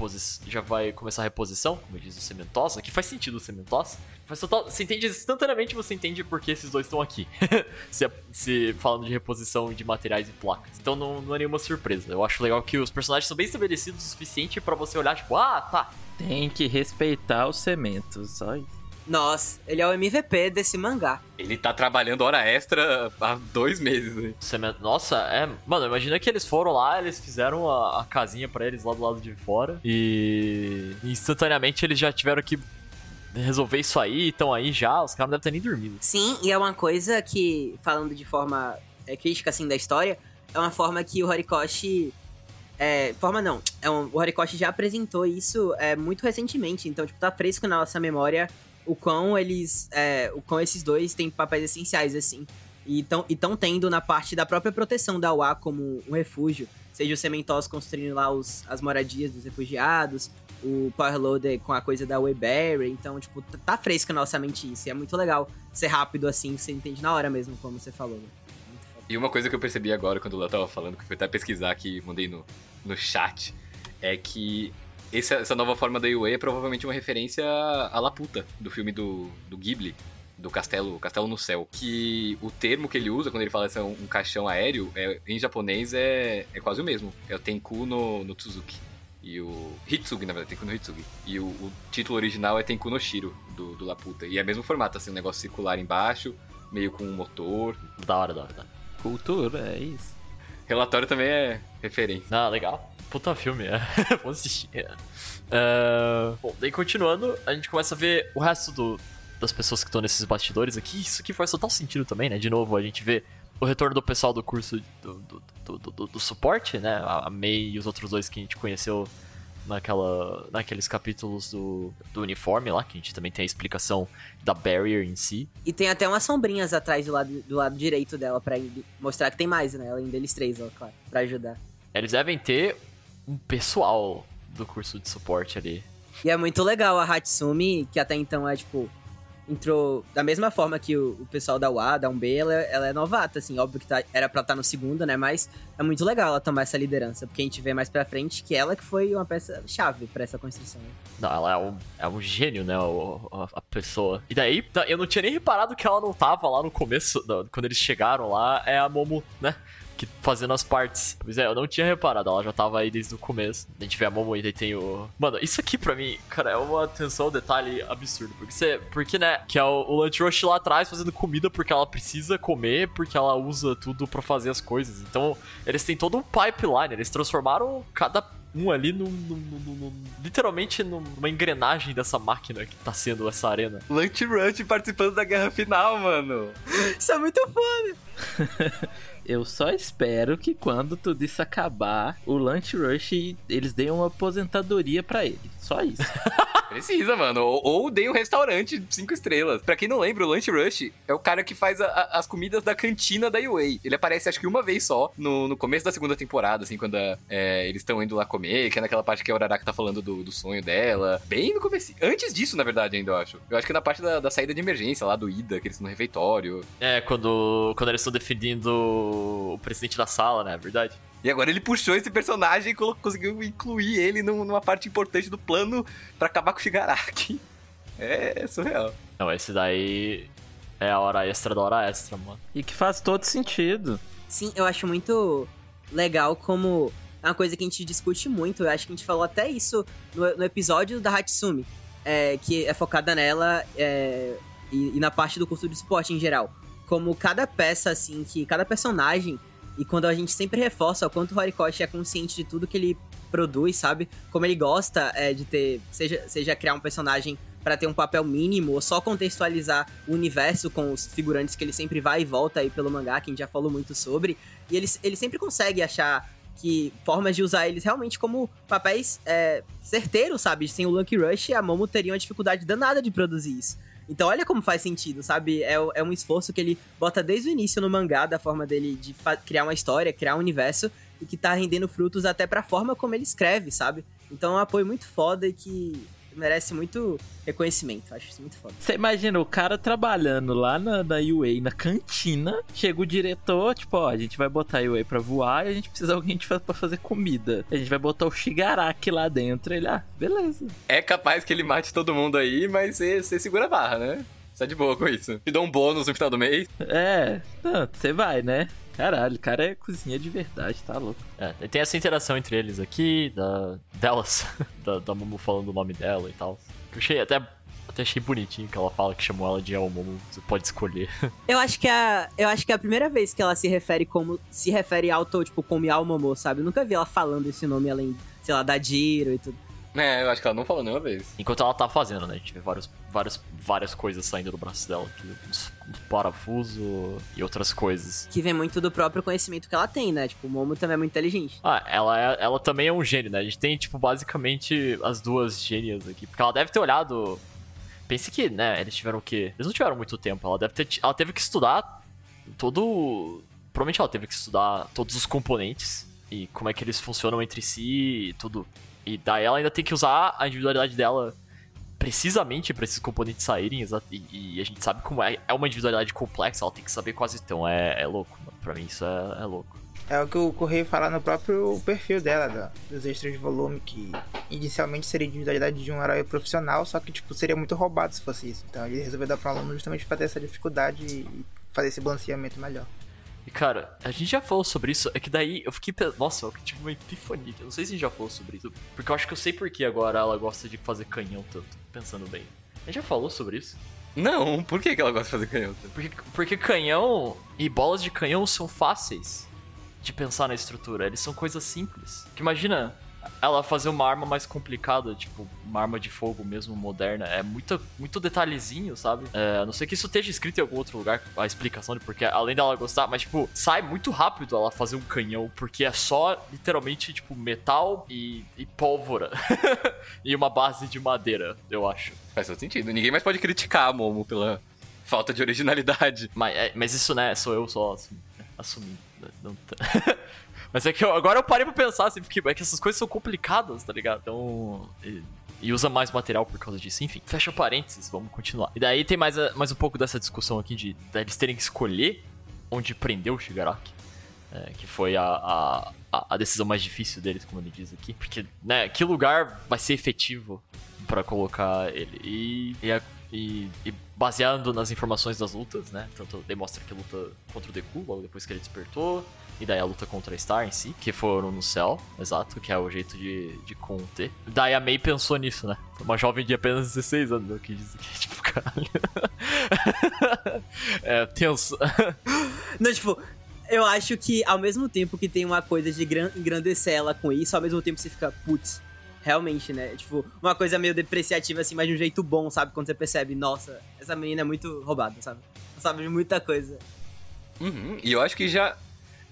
S1: já vai começar a reposição, como diz o Cementosa, que faz sentido o Cementosa. Faz total, você entende instantaneamente, você entende porque esses dois estão aqui. se, se, falando de reposição de materiais e placas. Então não, não é nenhuma surpresa. Eu acho legal que os personagens são bem estabelecidos o suficiente para você olhar, tipo, ah, tá.
S4: Tem que respeitar os cementos, só isso.
S2: Nossa, ele é o MVP desse mangá.
S3: Ele tá trabalhando hora extra há dois meses. Hein?
S1: Nossa, é. Mano, imagina que eles foram lá, eles fizeram a, a casinha para eles lá do lado de fora. E instantaneamente eles já tiveram que resolver isso aí, estão aí já, os caras não devem ter nem dormido.
S2: Sim, e é uma coisa que, falando de forma é, crítica assim da história, é uma forma que o Horikoshi. É, forma não. É um, o Horikoshi já apresentou isso é, muito recentemente, então, tipo, tá fresco na nossa memória o quão eles. É, o quão esses dois têm papéis essenciais, assim. E estão tendo na parte da própria proteção da UA como um refúgio. Seja o Cementos construindo lá os, as moradias dos refugiados, o Powerloader com a coisa da Wayberry. Então, tipo, tá fresco na nossa mente isso. E é muito legal ser rápido assim, você entende na hora mesmo, como você falou. Né?
S3: E uma coisa que eu percebi agora quando o Léo tava falando, que foi até pesquisar aqui, mandei no, no chat, é que essa, essa nova forma da Yue é provavelmente uma referência à Laputa, do filme do, do Ghibli, do Castelo, Castelo no Céu. Que o termo que ele usa quando ele fala que é um, um caixão aéreo, é, em japonês é, é quase o mesmo. É o Tenku no, no Tsuzuki. E o. Hitsugi, na verdade, Tenku no Hitsugi. E o, o título original é Tenku no Shiro, do, do Laputa. E é o mesmo formato, assim, um negócio circular embaixo, meio com um motor.
S1: Da hora, da hora, da hora.
S4: Cultura, é isso.
S3: Relatório também é referência.
S1: Ah, legal. Puta filme, é. Vou assistir. É. É, Bom, daí continuando, a gente começa a ver o resto do, das pessoas que estão nesses bastidores aqui. Isso aqui faz total sentido também, né? De novo, a gente vê o retorno do pessoal do curso do, do, do, do- do suporte, né? A May e os outros dois que a gente conheceu naquela, naqueles capítulos do, do uniforme lá, que a gente também tem a explicação da barrier em si.
S2: E tem até umas sombrinhas atrás do lado, do lado direito dela pra ind- mostrar que tem mais, né? Além deles três, ó, claro, pra ajudar.
S1: Eles devem ter um pessoal do curso de suporte ali.
S2: E é muito legal a Hatsumi, que até então é tipo. Entrou da mesma forma que o, o pessoal da UA, da 1B, ela, ela é novata, assim, óbvio que tá- era pra estar no segundo, né? Mas é muito legal ela tomar essa liderança, porque a gente vê mais pra frente que ela que foi uma peça-chave pra essa construção. Né?
S1: Não, ela é um, é um gênio, né? o- a, a pessoa. E daí, tá, eu não tinha nem reparado que ela não tava lá no começo, quando eles chegaram lá, é a Momo, né? Que fazendo as partes. Pois é, eu não tinha reparado, ela já tava aí desde o começo. A gente vê a Momo e tem o. Mano, isso aqui pra mim, cara, é uma atenção ao detalhe absurdo. Porque você. Porque, né? Que é o, o Lunch Rush lá atrás fazendo comida porque ela precisa comer, porque ela usa tudo pra fazer as coisas. Então, eles têm todo um pipeline, eles transformaram cada um ali num, num- num- num- literalmente numa engrenagem dessa máquina que tá sendo essa arena.
S3: Lunch Rush participando da guerra final, mano.
S2: Isso é muito foda!
S4: Eu só espero que quando tudo isso acabar, o Lunch Rush eles deem uma aposentadoria pra ele. Só isso.
S3: Precisa, mano. Ou, ou dei um restaurante cinco estrelas. Pra quem não lembra, o Lunch Rush é o cara que faz a- a- as comidas da cantina da UA. Ele aparece acho que uma vez só, no, no começo da segunda temporada, assim, quando é, eles estão indo lá comer, que é naquela parte que a Uraraka tá falando do, do sonho dela. Bem no começo. Antes disso, na verdade, ainda eu acho. Eu acho que é na parte da, da saída de emergência, lá do Ida, que eles estão no refeitório.
S1: É, quando, quando eles estão defendendo o presidente da sala, né? É verdade.
S3: E agora ele puxou esse personagem e conseguiu incluir ele num- numa parte importante do plano pra acabar com o Shigaraki. É surreal.
S1: Não, esse daí é a hora extra da hora extra, mano.
S4: E que faz todo sentido.
S2: Sim, eu acho muito legal como é uma coisa que a gente discute muito. Eu acho que a gente falou até isso no, no episódio da Hatsumi, é, que é focada nela é, e, e na parte do curso de suporte em geral. Como cada peça, assim, que cada personagem, e quando a gente sempre reforça o quanto o Horikoshi é consciente de tudo que ele produz, sabe? Como ele gosta é, de ter, seja, seja criar um personagem para ter um papel mínimo, ou só contextualizar o universo com os figurantes que ele sempre vai e volta aí pelo mangá, que a gente já falou muito sobre. E ele, ele sempre consegue achar que formas de usar eles realmente como papéis é, certeiros, sabe? Sem o Lucky Rush, a Momo teria uma dificuldade danada de produzir isso. Então olha como faz sentido, sabe? É, é um esforço que ele bota desde o início no mangá, da forma dele de criar uma história, criar um universo, e que tá rendendo frutos até pra forma como ele escreve, sabe? Então é um apoio muito foda e que merece muito reconhecimento. Acho isso muito foda.
S4: Você imagina o cara trabalhando lá na, na UA, na cantina, chega o diretor, tipo, ó, a gente vai botar a UA pra voar e a gente precisa de alguém pra fazer comida. A gente vai botar o Shigaraki lá dentro. Ele, ah, beleza.
S3: É capaz que ele mate todo mundo aí, mas você segura a barra, né? Você tá de boa com isso. Te dá um bônus no final do mês.
S4: É, você vai, né? Caralho, o cara é cozinha de verdade, tá louco.
S1: É, tem essa interação entre eles aqui, da, delas, da, da Momo falando o nome dela e tal. Eu achei até, até achei bonitinho que ela fala que chamou ela de El Momo, você pode escolher.
S2: Eu acho que é, eu acho que é a primeira vez que ela se refere como se refere auto, tipo, como Almomo, sabe? Eu nunca vi ela falando esse nome além, sei lá, da Jiro e tudo.
S3: É, eu acho que ela não falou nenhuma vez.
S1: Enquanto ela tá fazendo, né? A gente vê vários, vários, várias coisas saindo do braço dela, aqui, uns, uns parafusos e outras coisas.
S2: Que vem muito do próprio conhecimento que ela tem, né? Tipo, o Momo também é muito inteligente.
S1: Ah, ela, é, ela também é um gênio, né? A gente tem, tipo, basicamente as duas gênias aqui. Porque ela deve ter olhado. Pense que, né, eles tiveram o quê? Eles não tiveram muito tempo. Ela deve ter. Ela teve que estudar todo. Provavelmente ela teve que estudar todos os componentes e como é que eles funcionam entre si e tudo. E daí ela ainda tem que usar a individualidade dela precisamente pra esses componentes saírem. E, e a gente sabe como é. É uma individualidade complexa, ela tem que saber quase. Então é, é louco, mano. Pra mim isso é, é louco.
S5: É o que o Correio fala no próprio perfil dela, dos extras de volume, que inicialmente seria individualidade de um herói profissional, só que tipo, seria muito roubado se fosse isso. Então ele resolveu dar para um aluno justamente para ter essa dificuldade e fazer esse balanceamento melhor.
S1: E cara, a gente já falou sobre isso, é que daí eu fiquei pensando, nossa, eu tive uma epifania. Eu não sei se a gente já falou sobre isso, porque eu acho que eu sei por que agora ela gosta de fazer canhão tanto, pensando bem. A gente já falou sobre isso?
S3: Não, por que, que ela gosta de fazer canhota?
S1: Porque, porque canhão e bolas de canhão são fáceis de pensar na estrutura. Eles são coisas simples. Que imagina ela fazer uma arma mais complicada, tipo, uma arma de fogo mesmo moderna. É muito, muito detalhezinho, sabe? É, a não ser que isso esteja escrito em algum outro lugar, a explicação de porque, além dela gostar, mas, tipo, sai muito rápido ela fazer um canhão, porque é só, literalmente, tipo, metal e, e pólvora. e uma base de madeira, eu acho.
S3: Faz todo sentido. Ninguém mais pode criticar a Momo pela falta de originalidade.
S1: Mas, é- mas isso, né, sou eu só assim, assumindo. né, Não tá- mas é que eu- agora eu parei pra pensar, assim, porque é que essas coisas são complicadas, tá ligado? Então. E, e usa mais material por causa disso. Enfim, fecha parênteses, vamos continuar. E daí tem mais, a- mais um pouco dessa discussão aqui de, de eles terem que escolher onde prender o Shigaraki. é, que foi a, a, a- decisão mais difícil deles, como ele diz aqui. Porque, né, que lugar vai ser efetivo pra colocar ele? E, e, a- e- e baseando nas informações das lutas, né? Tanto demonstra que luta contra o Deku, logo depois que ele despertou. E daí a luta contra a Star em si, que foram no céu, exato, que é o jeito de, de conter. Daí a Mei pensou nisso, né? Uma jovem de apenas 16 anos, eu quis dizer que, tipo, caralho. é, tenso.
S2: Não, tipo, eu acho que ao mesmo tempo que tem uma coisa de gran- engrandecer ela com isso, ao mesmo tempo você fica, putz, realmente, né? Tipo, uma coisa meio depreciativa assim, mas de um jeito bom, sabe? Quando você percebe, nossa, essa menina é muito roubada, sabe? Sabe de muita coisa.
S3: Uhum, E eu acho que já,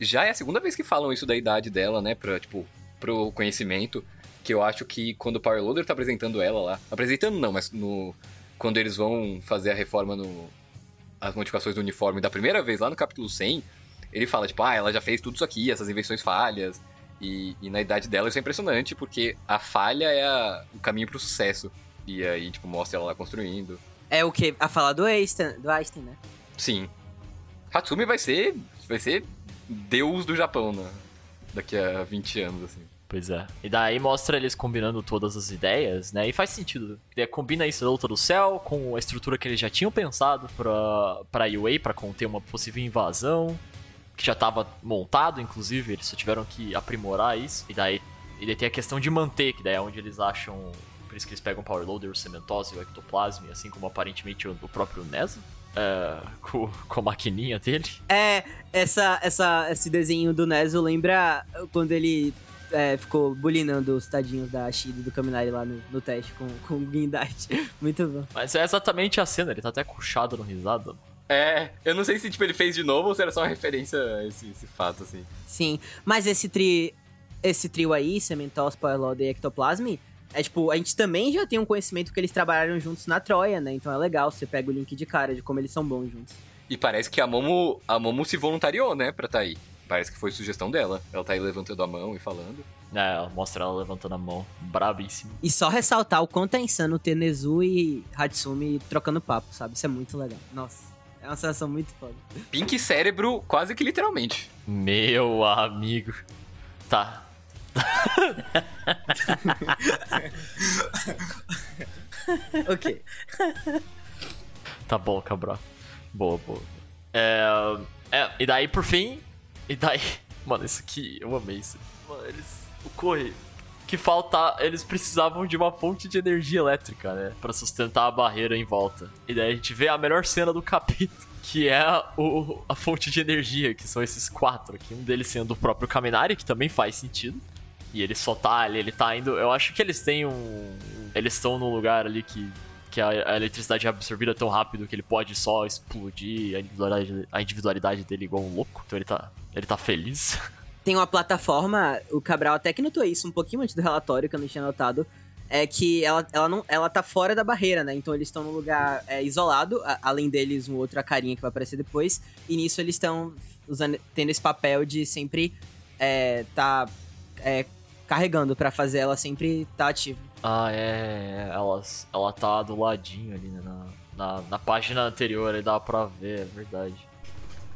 S3: já é a segunda vez que falam isso da idade dela, né? Pra, tipo, pro conhecimento. Que eu acho que quando o Power Loader tá apresentando ela lá. Apresentando não, mas no. Quando eles vão fazer a reforma no. As modificações do uniforme da primeira vez lá no capítulo 100, ele fala, tipo, ah, ela já fez tudo isso aqui, essas invenções falhas. E, e na idade dela isso é impressionante, porque a falha é a- o caminho pro sucesso. E aí, tipo, mostra ela lá construindo.
S2: É o que? A fala do Einstein, do Einstein, né?
S3: Sim. Hatsumi vai ser. Vai ser deus do Japão, né? Daqui a 20 anos, assim.
S1: Pois é. E daí mostra eles combinando todas as ideias, né? E faz sentido. É, combina isso da luta do céu com a estrutura que eles já tinham pensado pra, pra UA, pra conter uma possível invasão. Que já tava montado, inclusive, eles só tiveram que aprimorar isso. E daí, e daí tem a questão de manter, que daí é onde eles acham. Por isso que eles pegam o Power Loader, o Cementose e o Ectoplasm, assim como aparentemente o, próprio Neza. É, com, com a maquininha dele.
S2: É, essa, essa, esse desenho do Nezo lembra quando ele é, ficou bulinando os tadinhos da Shida e do Kaminari lá no, no teste com, com o Guindate. Muito bom.
S1: Mas é exatamente a cena, ele tá até puxado no risada.
S3: É, eu não sei se tipo, ele fez de novo ou se era só uma referência a esse, esse fato, assim.
S2: Sim, mas esse, tri, esse trio aí, Cementos, Power Loader e Ectoplasm, é tipo, a gente também já tem um conhecimento que eles trabalharam juntos na Troia, né? Então é legal, você pega o link de cara de como eles são bons juntos.
S3: E parece que a Momo, a Momo se voluntariou, né, pra tá aí. Parece que foi sugestão dela. Ela tá aí levantando a mão e falando.
S1: É, ela mostra ela levantando a mão, brabíssimo.
S2: E só ressaltar o quanto é insano ter Nezu e Hatsumi trocando papo, sabe? Isso é muito legal. Nossa, é uma sensação muito foda.
S3: Pink cérebro, quase que literalmente.
S1: Meu amigo. Tá.
S2: ok.
S1: Tá bom, Cabral. Boa, boa. É, é, e daí, por fim. E daí. Mano, isso aqui, eu amei isso. Mano, eles. O Corre. Que falta. Eles precisavam de uma fonte de energia elétrica, né? Pra sustentar a barreira em volta. E daí a gente vê a melhor cena do capítulo. Que é o, a fonte de energia, que são esses quatro aqui. Um deles sendo o próprio Kaminari, que também faz sentido. E ele só tá ali, ele tá indo. Eu acho que eles têm um. Eles estão num lugar ali que. Que a, eletricidade é absorvida tão rápido que ele pode só explodir a individualidade, a individualidade dele igual um louco. Então ele tá. Ele tá feliz.
S2: Tem uma plataforma, o Cabral até que notou isso um pouquinho antes do relatório, que eu não tinha notado. É que ela, ela, não, ela tá fora da barreira, né? Então eles estão num lugar é, isolado, a- além deles, um outro, a carinha que vai aparecer depois. E nisso eles estão tendo esse papel de sempre é, tá é, carregando pra fazer ela sempre tá ativa.
S1: Ah, é. Ela, ela tá do ladinho ali, né? Na, na, na página anterior aí dá pra ver, é verdade.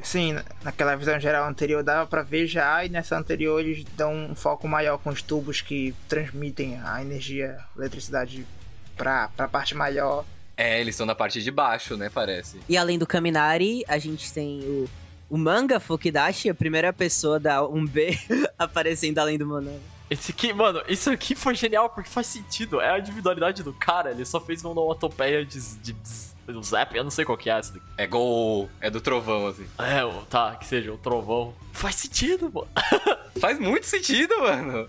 S5: Sim, naquela visão geral anterior dava pra ver já, e nessa anterior eles dão um foco maior com os tubos que transmitem a energia, a eletricidade pra, pra parte maior.
S3: É, eles estão na parte de baixo, né, parece.
S2: E além do Kaminari, a gente tem o, o manga Fukidashi, a primeira pessoa da 1B aparecendo além do Monano.
S1: Esse aqui, mano, isso aqui foi genial porque faz sentido. É a individualidade do cara. Ele só fez uma onomatopeia de, de, de do Zap, eu não sei qual que é essa daqui.
S3: É gol, é do trovão, assim.
S1: É, tá, que seja o trovão. Faz sentido, mano.
S3: Faz muito sentido, mano.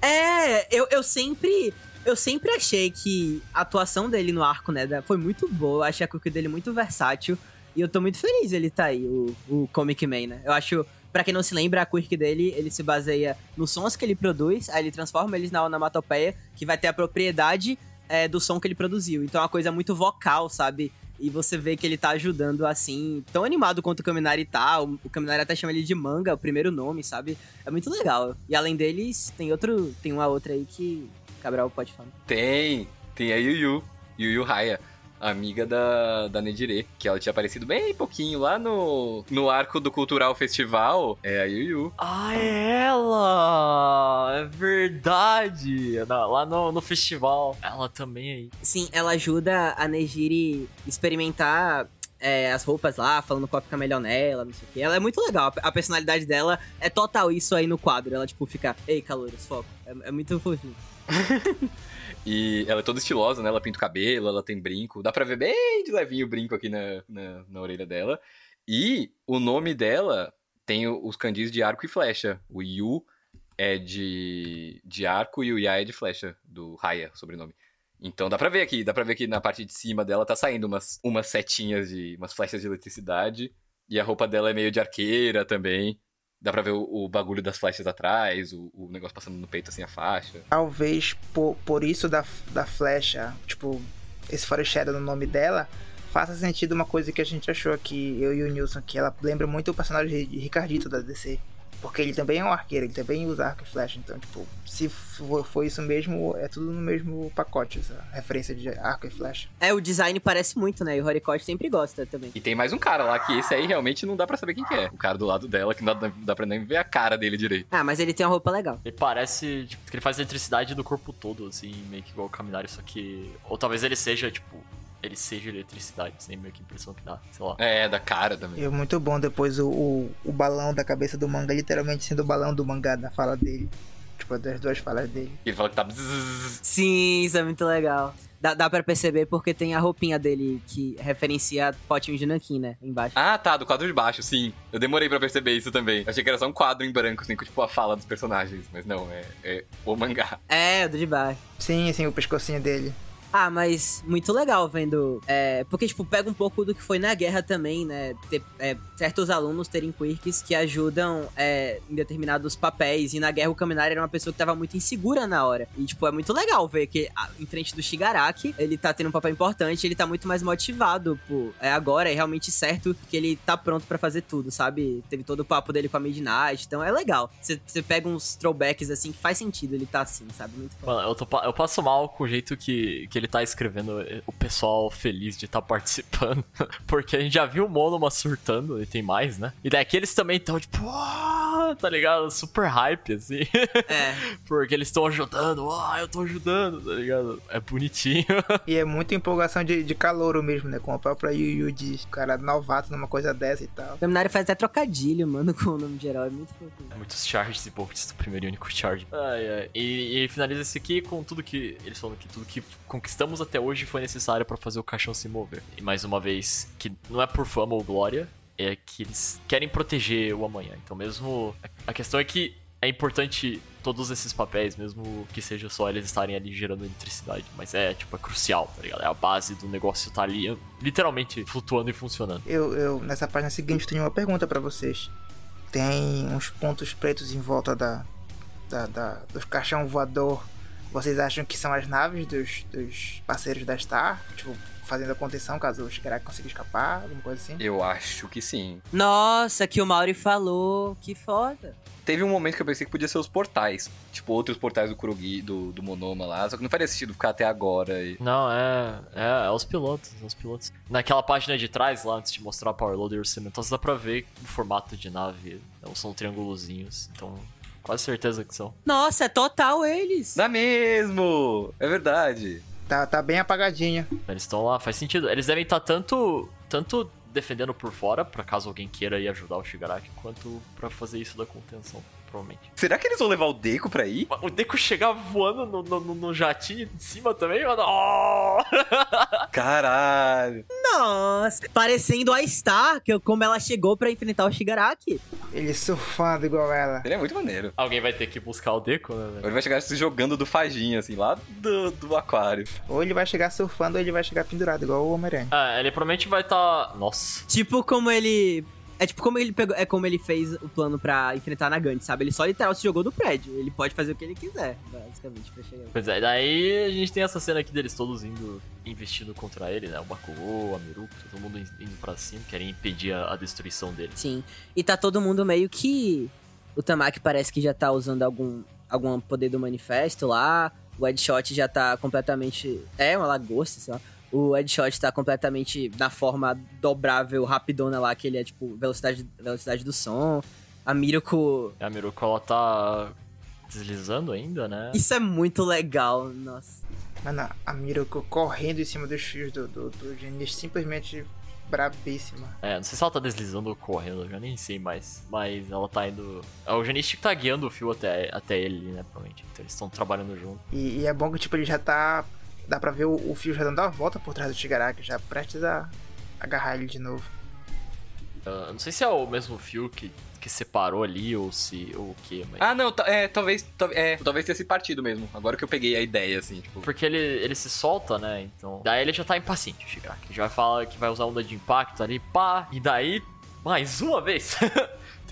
S2: É, eu, eu sempre. Eu sempre achei que a atuação dele no arco, né, da- foi muito boa. Eu achei a Cookie dele muito versátil. E eu tô muito feliz ele tá aí, o, o Comic Man, né? Eu acho. Pra quem não se lembra, a quirk dele, ele se baseia nos sons que ele produz, aí ele transforma eles na onomatopeia, que vai ter a propriedade é, do som que ele produziu. Então é uma coisa muito vocal, sabe? E você vê que ele tá ajudando, assim, tão animado quanto o Kaminari tá. O, o Kaminari até chama ele de manga, o primeiro nome, sabe? É muito legal. E além deles, tem outro. Tem uma outra aí que Cabral pode falar.
S3: Tem, tem a Yuyu, Yuyu Raya, amiga da, da Nedire, que ela tinha aparecido bem pouquinho lá no, no arco do Cultural Festival. É a Yuyu.
S1: Ah, é ela! É verdade! Lá no, no festival. Ela também aí.
S2: Sim, ela ajuda a Nejiri experimentar é, as roupas lá, falando qual fica melhor nela, não sei o que. Ela é muito legal. A personalidade dela é total isso aí no quadro. Ela, tipo, fica, ei, calouros, foco. É, é muito fofinho.
S3: E ela é toda estilosa, né? Ela pinta o cabelo, ela tem brinco. Dá pra ver bem de levinho o brinco aqui na, na, na orelha dela. E o nome dela tem os kanjis de arco e flecha. O Yu é de, de arco e o Ya é de flecha, do Raya, sobrenome. Então dá pra ver aqui, dá pra ver que na parte de cima dela tá saindo umas, umas setinhas de. umas flechas de eletricidade. E a roupa dela é meio de arqueira também. Dá pra ver o, o bagulho das flechas atrás, o, o negócio passando no peito assim, a faixa.
S5: Talvez por, por isso da, da flecha, tipo, esse foreshadow no nome dela, faça sentido uma coisa que a gente achou aqui, eu e o Nilson, que ela lembra muito o personagem de Ricardito da DC. Porque ele também é um arqueiro, ele também usa arco e flecha. Então, tipo, se for, for isso mesmo, é tudo no mesmo pacote, essa referência de arco e flecha.
S2: É, o design parece muito, né? E o Horikoshi sempre gosta também.
S3: E tem mais um cara lá, que esse aí realmente não dá pra saber quem que é. O cara do lado dela, que não dá, dá pra nem ver a cara dele direito.
S2: Ah, mas ele tem uma roupa legal.
S1: Ele parece, tipo, que ele faz eletricidade do corpo todo, assim, meio que igual o Kaminari, só que. Ou talvez ele seja, tipo. Ele seja eletricidade, assim, meio que impressão que dá, sei lá.
S3: É, da cara também.
S5: E é muito bom depois o, o, o balão da cabeça do manga, literalmente sendo o balão do mangá na fala dele. Tipo, das duas falas dele.
S3: Ele fala que tá.
S2: Sim, isso é muito legal. Dá, dá pra perceber porque tem a roupinha dele que referencia potinho de nanquim, né? Embaixo.
S3: Ah, tá, do quadro de baixo, sim. Eu demorei pra perceber isso também. Achei que era só um quadro em branco, assim, com tipo a fala dos personagens. Mas não, é, é o mangá.
S2: É, o do de baixo.
S5: Sim, assim, o pescocinho dele.
S2: Ah, mas muito legal vendo. É, porque, tipo, pega um pouco do que foi na guerra também, né? Ter, é, certos alunos terem quirks que ajudam é, em determinados papéis. E na guerra o Kaminari era uma pessoa que tava muito insegura na hora. E, tipo, é muito legal ver que em frente do Shigaraki, ele tá tendo um papel importante, ele tá muito mais motivado por é, agora, é realmente certo que ele tá pronto pra fazer tudo, sabe? Teve todo o papo dele com a Midnight, então é legal. Você pega uns throwbacks assim que faz sentido ele tá assim, sabe? Muito.
S1: Mano, eu, tô eu passo mal com o jeito que, que ele tá escrevendo eh, o pessoal feliz de estar participando. Porque a gente já viu o Monoma surtando, e tem mais, né? E daqui eles também estão, tipo, "Ah", tá ligado? Super hype, assim.
S2: É.
S1: Porque eles estão ajudando, ah, eu tô ajudando, tá ligado? É bonitinho.
S5: E é muita empolgação de, de calouro mesmo, né? Com a própria Yu Yu de cara novato numa coisa dessa e tal.
S2: O Kaminari faz até trocadilho, mano, com o nome geral. É muito fofinho.
S1: Muitos charges e bolts do primeiro e único charge. Ai, ai. E, e finaliza esse aqui com tudo que. Eles falam que tudo que conquistamos até hoje foi necessário pra fazer o caixão se mover. E mais uma vez, que não é por fama ou glória, é que eles querem proteger o amanhã. Então, mesmo. A questão é que é importante todos esses papéis, mesmo que seja só eles estarem ali gerando eletricidade. Mas é, tipo, é crucial, tá ligado? É a base do negócio tá ali, literalmente flutuando e funcionando.
S5: Eu, eu nessa página seguinte, tenho uma pergunta pra vocês. Tem uns pontos pretos em volta da, da, da- do caixão voador. Vocês acham que são as naves dos, dos parceiros da Star? Tipo, fazendo a contenção caso o Shigaraki consiga escapar, alguma coisa assim.
S3: Eu acho que sim.
S2: Nossa, que o Mauri falou. Que foda.
S3: Teve um momento que eu pensei que podia ser os portais. Tipo, outros portais do Kurogi, do, do Monoma lá. Só que não faria sentido ficar até agora. E...
S1: Não, é, é. É os pilotos. É os pilotos. Naquela página de trás, lá, antes de mostrar o Power Loader e o Cimentos, dá pra ver o formato de nave. Então, são triângulozinhos. Então, quase certeza que são.
S2: Nossa, é total eles.
S3: Dá mesmo! É verdade.
S5: Tá, tá bem apagadinha.
S1: Eles estão lá, faz sentido. Eles devem estar tanto, tanto defendendo por fora, pra caso alguém queira ir ajudar o Shigaraki, quanto pra fazer isso da contenção, provavelmente.
S3: Será que eles vão levar o Deco pra ir?
S1: O Deku chegar voando no, no, no- jatinho em cima também, mano. Oh!
S3: Caralho.
S2: Nossa, parecendo a Star, que como ela chegou pra enfrentar o Shigaraki.
S5: Ele surfando igual ela.
S3: Ele é muito maneiro.
S1: alguém vai ter que buscar o Deku, né, velho?
S3: Ele vai chegar se jogando do Fajinho, assim, lá do, do aquário.
S5: Ou ele vai chegar surfando ou ele vai chegar pendurado, igual o Homem-Aranha.
S1: Ah, ele provavelmente vai estar. Nossa.
S2: Tipo como ele. É tipo como ele pegou. É como ele fez o plano pra enfrentar a Nagant, sabe? Ele só literal se jogou do prédio. Ele pode fazer o que ele quiser, basicamente, pra chegar.
S1: Pois é, daí a gente tem essa cena aqui deles todos indo, investindo contra ele, né? O Bakugou, a Miruko, todo mundo indo pra cima, querem impedir a, a destruição dele.
S2: Sim. E tá todo mundo meio que. O Tamaki parece que já tá usando algum, algum poder do manifesto lá. O Headshot já tá completamente. É, uma lagosta, sei lá. O Headshot tá completamente na forma dobrável, rapidona lá, que ele é tipo velocidade, velocidade do som. A Miruko.
S1: A Miruko, ela tá deslizando ainda, né?
S2: Isso é muito legal, nossa.
S5: Mano, a Miroko correndo em cima dos fios do, do, do Genis, simplesmente brabíssima.
S1: É, não sei se ela tá deslizando ou correndo, eu já nem sei mais. Mas ela tá indo. É o Genistic tá guiando o fio até, até ele, né? Provavelmente. Então eles estão trabalhando junto.
S5: E, e é bom que, tipo, ele já tá. Dá pra ver o, o fio já dando a volta por trás do Shigaraki, já prestes a agarrar ele de novo.
S1: Ah, não sei se é o mesmo fio que, que separou ali ou se. ou o que, mas.
S3: Ah, não, é, talvez, tal- é, talvez tenha esse partido mesmo. Agora que eu peguei a ideia, assim, tipo.
S1: Porque ele, ele se solta, né? Então. Daí ele já tá impaciente, o Shigaraki. Já vai falar que vai usar onda de impacto ali, pá. E daí, mais uma vez.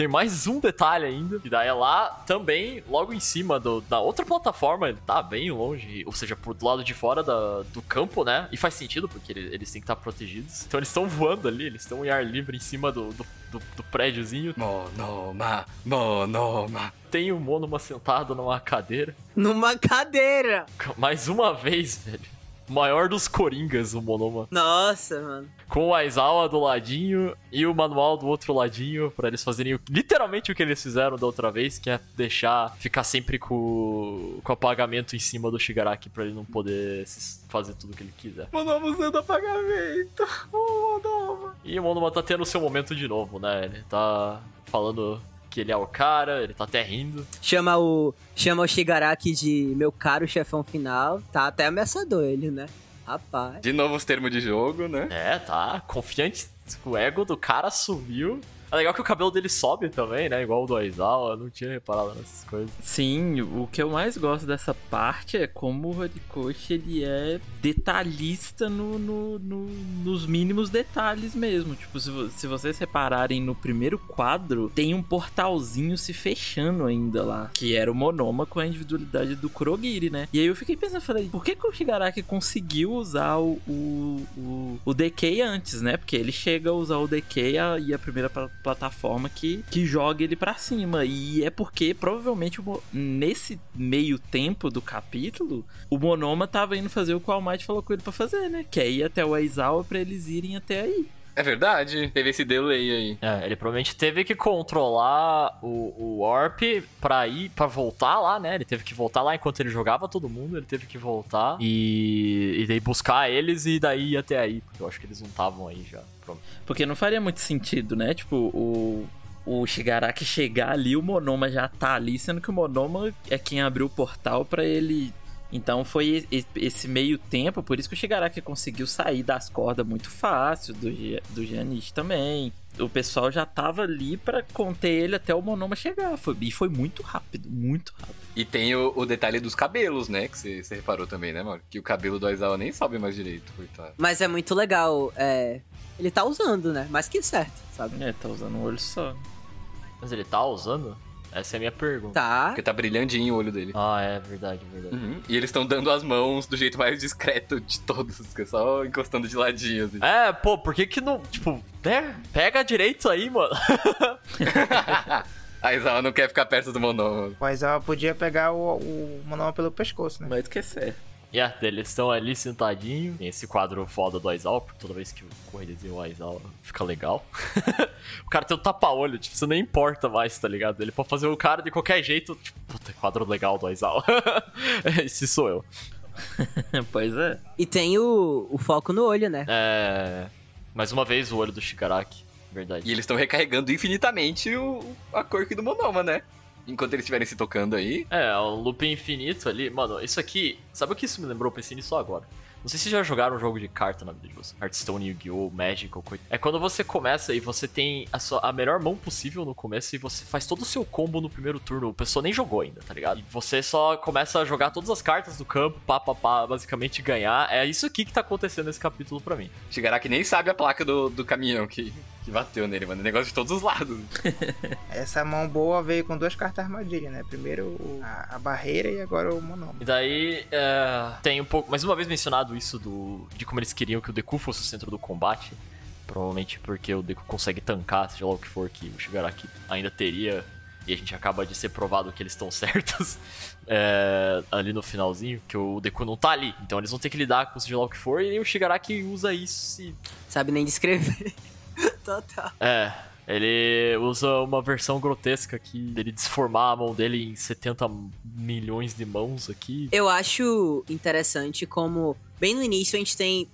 S1: Tem mais um detalhe ainda. E daí é lá também, logo em cima do, da outra plataforma, ele tá bem longe, ou seja, pro lado de fora da- do campo, né? E faz sentido, porque ele- eles têm que estar protegidos. Então eles estão voando ali, eles estão em ar livre em cima do, do, do, do prédiozinho.
S3: Monoma, monoma.
S1: Tem o Monoma sentado numa cadeira.
S2: Numa cadeira!
S1: Mais uma vez, velho. O Maior dos Coringas, o Monoma.
S2: Nossa, mano.
S1: Com o Aizawa do ladinho e o manual do outro ladinho pra eles fazerem o- literalmente o que eles fizeram da outra vez, que é deixar ficar sempre com, com o apagamento em cima do Shigaraki pra ele não poder se- fazer tudo que ele quiser.
S3: Monoma usando apagamento. Oh, monoma.
S1: E o Monoma tá tendo o seu momento de novo, né? Ele tá falando que ele é o cara, ele tá até rindo.
S2: Chama o. Chama o Shigaraki de meu caro chefão final. Tá até ameaçador ele, né? Rapaz.
S3: De novo os termos de jogo, né?
S1: É, tá confiante. O ego do cara subiu. É legal que o cabelo dele sobe também, né? Igual o do Aizawa. Não tinha reparado nessas coisas.
S4: Sim, o que eu mais gosto dessa parte é como o Horikoshi ele é detalhista no, no- no- nos mínimos detalhes mesmo. Tipo, se, se vocês repararem no primeiro quadro, tem um portalzinho se fechando ainda lá, que era o Monoma com a individualidade do Kurogiri, né? E aí eu fiquei pensando, falei, por que, que o Shigaraki conseguiu usar o, o, o, o DK antes, né? Porque ele chega a usar o DK a- e a primeira plataforma que, que joga ele pra cima. E é porque provavelmente nesse meio tempo do capítulo, o Monoma tava indo fazer o que o All Might falou com ele pra fazer, né? Que é ir até o Aizawa pra eles irem até aí.
S3: É verdade. Teve esse delay aí.
S1: É, ele provavelmente teve que controlar o, o Warp pra ir, pra voltar lá, né? Ele teve que voltar lá enquanto ele jogava todo mundo, ele teve que voltar e, e daí buscar eles e daí ir até aí, porque eu acho que eles não estavam aí já. Pronto.
S4: Porque não faria muito sentido, né? Tipo, o, o Shigaraki chegar ali, o Monoma já tá ali, sendo que o Monoma é quem abriu o portal pra ele. Então foi esse meio tempo, por isso que o Shigaraki conseguiu sair das cordas muito fácil, do, do Giannis também. O pessoal já tava ali pra conter ele até o Monoma chegar. Foi, e foi muito rápido, muito rápido.
S3: E tem o, o detalhe dos cabelos, né? Que você reparou também, né, mano? Que o cabelo do Aizawa nem sobe mais direito, coitado.
S2: Mas é muito legal. É. Ele tá usando, né? Mais que certo, sabe?
S4: É, tá usando um olho só.
S1: Mas ele tá usando? Essa é a minha pergunta.
S2: Tá.
S3: Porque tá brilhandinho o olho dele.
S1: Ah, é verdade, verdade.
S3: Uhum. E eles estão dando as mãos do jeito mais discreto de todos, que é só encostando de ladinho, assim.
S1: É, pô, por que que não, tipo, né? Pega direito aí, mano.
S3: a Isawa não quer ficar perto do Monoma.
S5: Mas ela podia pegar o, o Monoma pelo pescoço, né?
S4: Mas que é certo.
S1: E yeah, eles estão ali sentadinho. Tem esse quadro foda do Aizawa, porque toda vez que o corre desenha o Aizawa fica legal. o cara tem um tapa-olho, tipo, você nem importa mais, tá ligado? Ele pode fazer o cara de qualquer jeito, tipo, puta, quadro legal do Aizawa. Esse sou eu.
S4: pois é.
S2: E tem o, o foco no olho, né?
S1: É. Mais uma vez o olho do Shigaraki. Verdade.
S3: E eles estão recarregando infinitamente o, a cor do Monoma, né? Enquanto eles estiverem se tocando aí.
S1: É, um loop infinito ali. Mano, isso aqui. Sabe o que isso me lembrou? Pensei nisso agora. Não sei se já jogaram um jogo de carta na vida de vocês. Hearthstone, Yu-Gi-Oh!, Magic ou coisa. É quando você começa e você tem a, sua, a melhor mão possível no começo e você faz todo o seu combo no primeiro turno. O pessoa nem jogou ainda, tá ligado? E você só começa a jogar todas as cartas do campo, pá, pá, pá, basicamente ganhar. É isso aqui que tá acontecendo nesse capítulo pra mim.
S3: Shigaraki nem sabe a placa do, do caminhão que, que bateu nele, mano. É negócio de todos os lados.
S5: Essa mão boa veio com duas cartas armadilha, né? Primeiro a, a, barreira e agora o monoma.
S1: E daí é, tem um pouco, mais uma vez mencionado isso do de como eles queriam que o Deku fosse o centro do combate. Provavelmente porque o Deku consegue tancar, seja lá o que for que o Shigaraki ainda teria. E a gente acaba de ser provado que eles estão certos é, ali no finalzinho, que o Deku não tá ali. Então eles vão ter que lidar com seja lá o que for e o Shigaraki usa isso e...
S2: Sabe nem descrever. Total.
S1: É, ele usa uma versão grotesca aqui dele desformar a mão dele em 70 milhões de mãos aqui.
S2: Eu acho interessante como, bem no início, a gente tem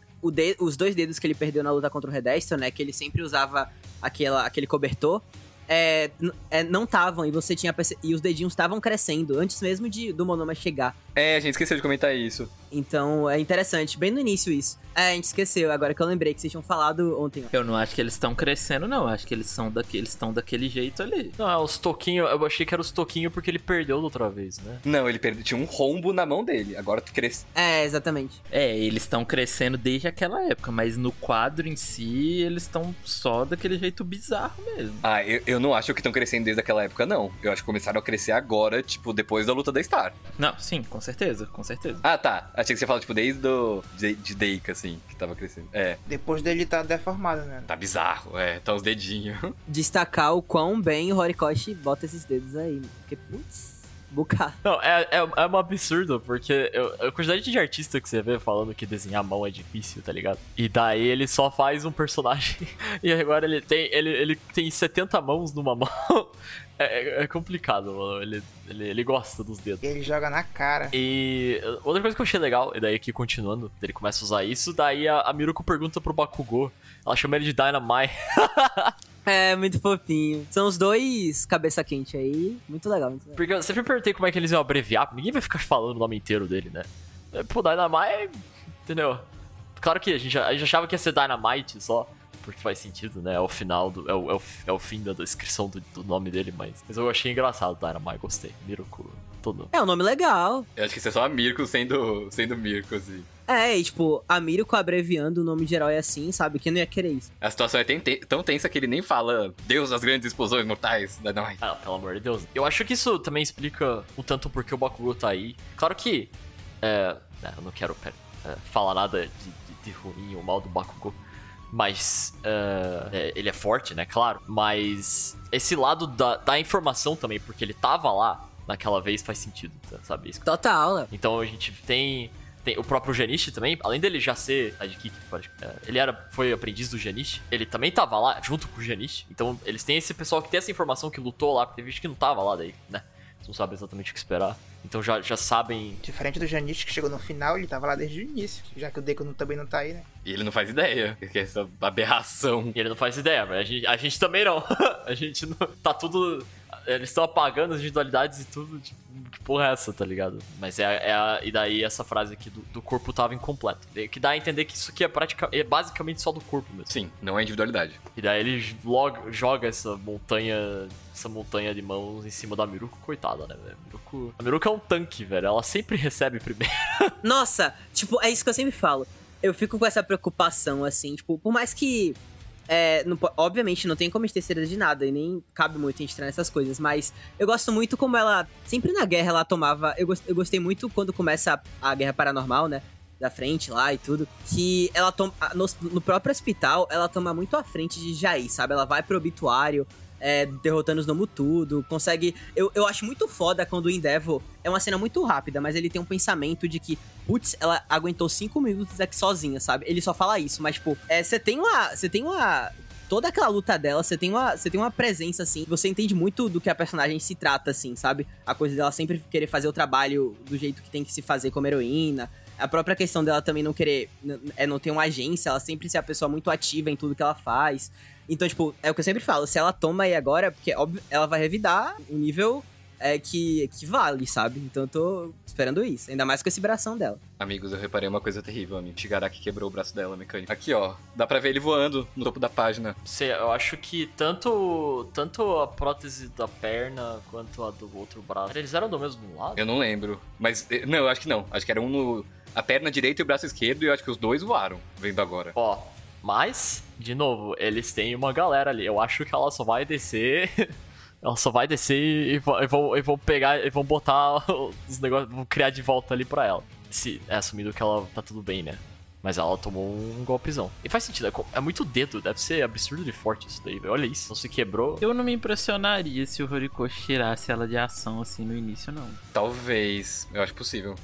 S2: os dois dedos que ele perdeu na luta contra o Redestro, né? Que ele sempre usava aquela, aquele cobertor. É, é, não estavam e você tinha e os dedinhos estavam crescendo antes mesmo de do Monoma chegar.
S3: É, a gente esqueceu de comentar isso.
S2: Então é interessante, bem no início isso. É, a gente esqueceu, agora que eu lembrei que vocês tinham falado ontem.
S4: Eu não acho que eles estão crescendo, não. Acho que eles são daqueles estão daquele jeito ali.
S1: Não, é os toquinhos. Eu achei que era os toquinhos porque ele perdeu da outra vez, né?
S3: Não, ele perdeu. Tinha um rombo na mão dele. Agora tu cresce.
S2: É, exatamente.
S4: É, eles estão crescendo desde aquela época, mas no quadro em si, eles estão só daquele jeito bizarro mesmo.
S3: Ah, eu, eu não acho que estão crescendo desde aquela época, não. Eu acho que começaram a crescer agora, tipo, depois da luta da Star.
S4: Não, sim, com certeza, com certeza.
S3: Ah, tá. Achei que você falou, tipo, desde do, de, de Deika, assim, que tava crescendo. É.
S5: Depois dele tá deformado, né?
S3: Tá bizarro, é. Tá os dedinhos.
S2: Destacar o quão bem o Horikoshi bota esses dedos aí. Porque, putz, bocado.
S1: Não, é, é, é um absurdo, porque eu, a quantidade de artista que você vê falando que desenhar a mão é difícil, tá ligado? E daí ele só faz um personagem e agora ele tem, ele, ele tem 70 mãos numa mão. É, é, complicado, mano. Ele, ele, ele gosta dos dedos.
S5: Ele joga na cara.
S1: E outra coisa que eu achei legal, e daí aqui continuando, ele começa a usar isso, daí a, a Miruko pergunta pro Bakugou. Ela chama ele de Dynamite.
S2: É, muito fofinho. São os dois cabeça quente aí. Muito legal, muito legal.
S1: Porque eu sempre perguntei como é que eles iam abreviar. Ninguém vai ficar falando o nome inteiro dele, né? Pô, Dynamite, entendeu? Claro que a gente, a gente achava que ia ser Dynamite só porque faz sentido, né? É o final do. É o, é o, é o fim da descrição do, do, nome dele, mas. Mas eu achei engraçado, Dynamite, gostei. Miruko, todo.
S2: É um nome legal.
S3: Eu acho que isso é só a Mirko sendo, sendo Mirko, assim.
S2: É, e, tipo, a Mirko abreviando o nome de herói assim, sabe? Quem não ia querer isso?
S3: A situação é tão tensa que ele nem fala Deus das grandes explosões mortais da Night.
S1: Ah, pelo amor de Deus. Eu acho que isso também explica o tanto porque o Bakugou tá aí. Claro que. É, eu não quero é, falar nada de, de, de ruim ou mal do Bakugou. Mas uh, é, ele é forte, né? Claro. Mas esse lado da, da informação também, porque ele tava lá naquela vez, faz sentido, sabe? Isso.
S2: Total, né?
S1: Então a gente tem tem o próprio Janishi também, além dele já ser sidekick, ele era, foi aprendiz do Janishi, ele também tava lá junto com o Janishi. Então eles têm esse pessoal que tem essa informação que lutou lá, porque teve gente que não tava lá daí, né? Eles não sabem exatamente o que esperar. Então já, já sabem.
S5: Diferente do Janishi que chegou no final, ele tava lá desde o início, já que o Deku também não tá aí, né?
S3: E ele não faz ideia, que é essa aberração.
S1: E ele não faz ideia, mas a gente, a gente também não. a gente não. Tá tudo eles estão apagando as individualidades e tudo, tipo, que porra é essa, tá ligado? Mas é, é a, e daí essa frase aqui do, do corpo tava incompleto. Que dá a entender que isso aqui é, pratica, é basicamente só do corpo mesmo.
S3: Sim, não é individualidade.
S1: E daí ele logo, joga essa montanha, essa montanha de mãos em cima da Miruko, coitada, né, velho? Miruko, a Miruko é um tanque, velho. Ela sempre recebe primeiro.
S2: Nossa, tipo, é isso que eu sempre falo. Eu fico com essa preocupação, assim, tipo, por mais que É, não obviamente, não tem como a gente ter certeza de nada e nem cabe muito a gente entrar nessas coisas, mas eu gosto muito como ela, sempre na guerra, ela tomava. Eu, gos- eu gostei muito quando começa a, a guerra paranormal, né? Da frente lá e tudo. Que ela toma. No, no próprio hospital, ela toma muito à frente de Jair, sabe? Ela vai pro obituário. É, derrotando os Nomu tudo, consegue... Eu, eu acho muito foda quando o Endeavor... É uma cena muito rápida, mas ele tem um pensamento de que putz, ela aguentou cinco minutos aqui sozinha, sabe? Ele só fala isso, mas, tipo, é, você tem uma. Você tem uma. Toda aquela luta dela, você tem uma, você tem uma presença assim, você entende muito do que a personagem se trata assim, sabe? A coisa dela sempre querer fazer o trabalho do jeito que tem que se fazer como heroína. A própria questão dela também não querer é não ter uma agência, ela sempre ser a pessoa muito ativa em tudo que ela faz. Então, tipo, é o que eu sempre falo, se ela toma aí agora, porque óbvio, ela vai revidar o nível é, que, que vale, sabe? Então eu tô esperando isso, ainda mais com esse bração dela.
S3: Amigos, eu reparei uma coisa terrível, amigo. Shigaraki quebrou o braço dela, mecânico. Aqui, ó. Dá pra ver ele voando no topo da página.
S1: Sei, eu acho que tanto, tanto a prótese da perna quanto a do outro braço, eles eram do mesmo lado?
S3: Eu não lembro. Mas, eh, não, eu acho que não. Acho que era um no... A perna direita e o braço esquerdo, e eu acho que os dois voaram, vendo agora.
S1: Ó, mas, de novo, eles têm uma galera ali. Eu acho que ela só vai descer. Ela só vai descer e vão, e vão, e vão pegar e vão botar os negócios. Vão criar de volta ali pra ela. Se é assumido que ela tá tudo bem, né? Mas ela tomou um golpezão. E faz sentido, é é muito dedo, deve ser absurdo de forte isso daí, velho. Olha isso, não se quebrou.
S4: Eu não me impressionaria se o Horikoshi tirasse ela de ação assim no início, não.
S3: Talvez. Eu acho possível.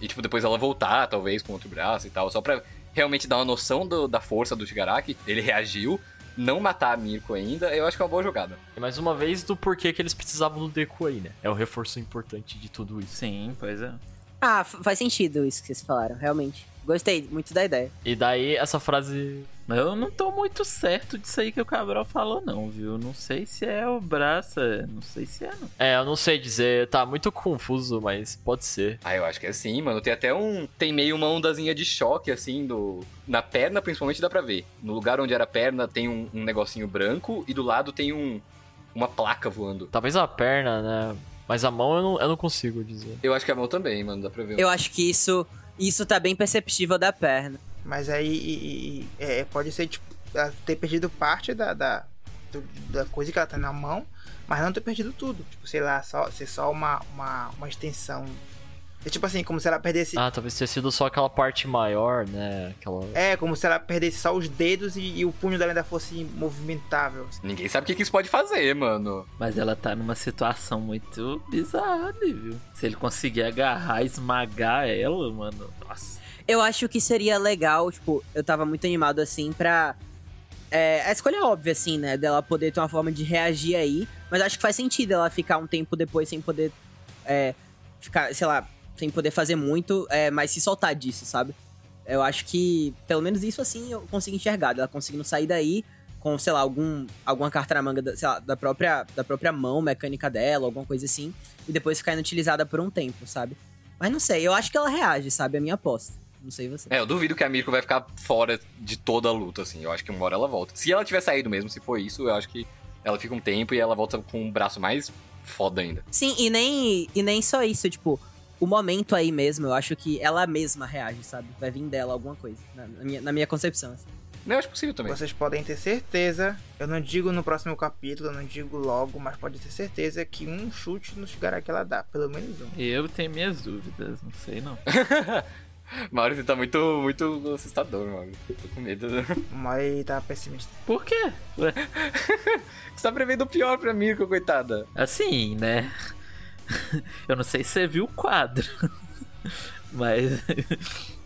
S3: E, tipo, depois ela voltar, talvez, com outro braço e tal. Só pra realmente dar uma noção do- da força do Shigaraki. Ele reagiu. Não matar a Mirko ainda, eu acho que é uma boa jogada.
S1: E mais uma vez do porquê que eles precisavam do Deku aí, né? É o reforço importante de tudo isso.
S4: Sim, pois é.
S2: Ah, faz sentido isso que vocês falaram, realmente. Gostei muito da ideia.
S1: E daí essa frase.
S4: Mas eu não tô muito certo disso aí que o Cabral falou, não, viu? Não sei se é o braço, é- não sei se é, não.
S1: É, eu não sei dizer, tá muito confuso, mas pode ser.
S3: Ah, eu acho que é sim, mano. Tem até um. Tem meio uma ondazinha de choque, assim, do. Na perna, principalmente, dá pra ver. No lugar onde era a perna tem um, um negocinho branco e do lado tem um. Uma placa voando.
S1: Talvez a perna, né? Mas a mão eu não, eu não consigo dizer.
S3: Eu acho que a mão também, mano, dá pra ver.
S2: Eu acho que isso, isso tá bem perceptível da perna.
S5: Mas aí e- e- é, pode ser, tipo, ela ter perdido parte da, da, do- da coisa que ela tá na mão, mas não ter perdido tudo. Tipo, sei lá, só, ser só uma, uma, uma extensão. É tipo assim, como se ela perdesse.
S1: Ah, talvez tenha sido só aquela parte maior, né? Aquela.
S5: É, como se ela perdesse só os dedos e, e o punho dela ainda fosse movimentável.
S3: Ninguém sabe o que, que isso pode fazer, mano.
S4: Mas ela tá numa situação muito bizarra ali, viu? Se ele conseguir agarrar, esmagar ela, mano. Nossa.
S2: Eu acho que seria legal, tipo, eu tava muito animado assim pra. É, a escolha é óbvia, assim, né? Dela poder ter uma forma de reagir aí. Mas acho que faz sentido ela ficar um tempo depois sem poder. É, ficar, sei lá, sem poder fazer muito, é, mas se soltar disso, sabe? Eu acho que, pelo menos isso assim, eu consigo enxergar. Ela conseguindo sair daí com, sei lá, algum, alguma carta na manga da, lá, da, própria, da própria mão mecânica dela, alguma coisa assim. E depois ficar inutilizada por um tempo, sabe? Mas não sei, eu acho que ela reage, sabe? É a minha aposta. Não sei você.
S3: É, eu duvido que a Mirko vai ficar fora de toda a luta, assim. Eu acho que uma hora ela volta. Se ela tiver saído mesmo, se for isso, eu acho que ela fica um tempo e ela volta com um braço mais foda ainda.
S2: Sim, e nem, e nem só isso, tipo, o momento aí mesmo, eu acho que ela mesma reage, sabe? Vai vir dela alguma coisa, na, na minha, na minha concepção. assim.
S3: Não, eu acho possível também.
S5: Vocês podem ter certeza, eu não digo no próximo capítulo, eu não digo logo, mas pode ter certeza que um chute no Shigaraki ela dá, pelo menos um.
S4: Eu tenho minhas dúvidas, não sei não.
S3: Mauro, você tá muito, muito assustador, Mauro. Tô com medo.
S5: O Mori tá pessimista.
S4: Por quê?
S3: Você tá prevendo o pior pra Mirko, coitada.
S4: Assim, né? Eu não sei se você viu o quadro. Mas.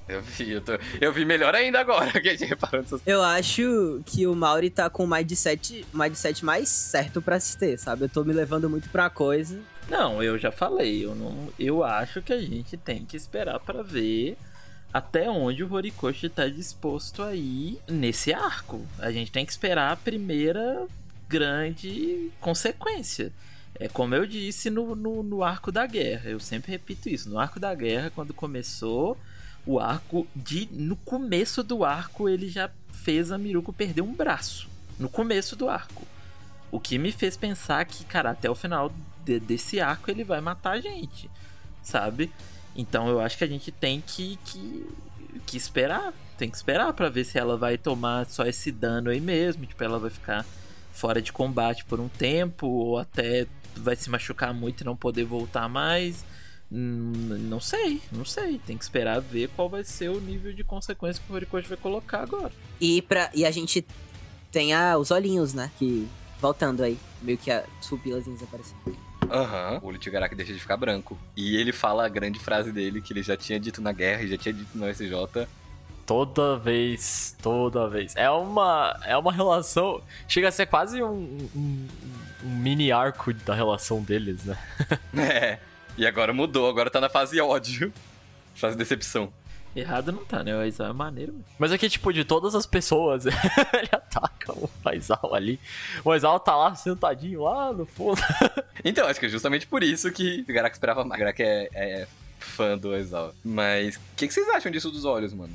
S3: Eu vi, eu, tô... eu vi melhor ainda agora que a gente reparou nessas
S2: Eu acho que o Mauri tá com o mindset, mindset mais certo pra se ter, sabe? Eu tô me levando muito pra coisa.
S4: Não, eu já falei. Eu, não, eu acho que a gente tem que esperar pra ver até onde o Horikoshi tá disposto a ir nesse arco. A gente tem que esperar a primeira grande consequência. É como eu disse no, no, no arco da guerra. Eu sempre repito isso. No arco da guerra, quando começou o arco de. No começo do arco, ele já fez a Miruko perder um braço. No começo do arco. O que me fez pensar que, cara, até o final de- desse arco ele vai matar a gente, sabe? Então eu acho que a gente tem que, que que esperar. Tem que esperar pra ver se ela vai tomar só esse dano aí mesmo. Tipo, ela vai ficar fora de combate por um tempo, ou até vai se machucar muito e não poder voltar mais. Hum, Não sei, não sei. Tem que esperar ver qual vai ser o nível de consequência que o Horikoshi vai colocar agora.
S2: E, pra, e a gente tem a, os olhinhos, né? Que voltando aí, meio que as pupilazinhas aparecendo.
S3: Aham. O olho de Shigaraki deixa de ficar branco. E ele fala a grande frase dele que ele já tinha dito na guerra e já tinha dito no SJ.
S1: Toda vez, toda vez. É uma, é uma relação. Chega a ser quase um, um- um mini arco da relação deles, né?
S3: É. E agora mudou, agora tá na fase ódio. Fase decepção.
S4: Errado não tá, né? O Aizawa é maneiro. mesmo.
S1: Mas é que, tipo, de todas as pessoas, ele ataca o Aizawa ali. O Aizawa tá lá sentadinho lá no fundo.
S3: Então, acho que é justamente por isso que o Shigaraki esperava mais. O Shigaraki é, é fã do Aizawa. Mas o que, que vocês acham disso dos olhos, mano?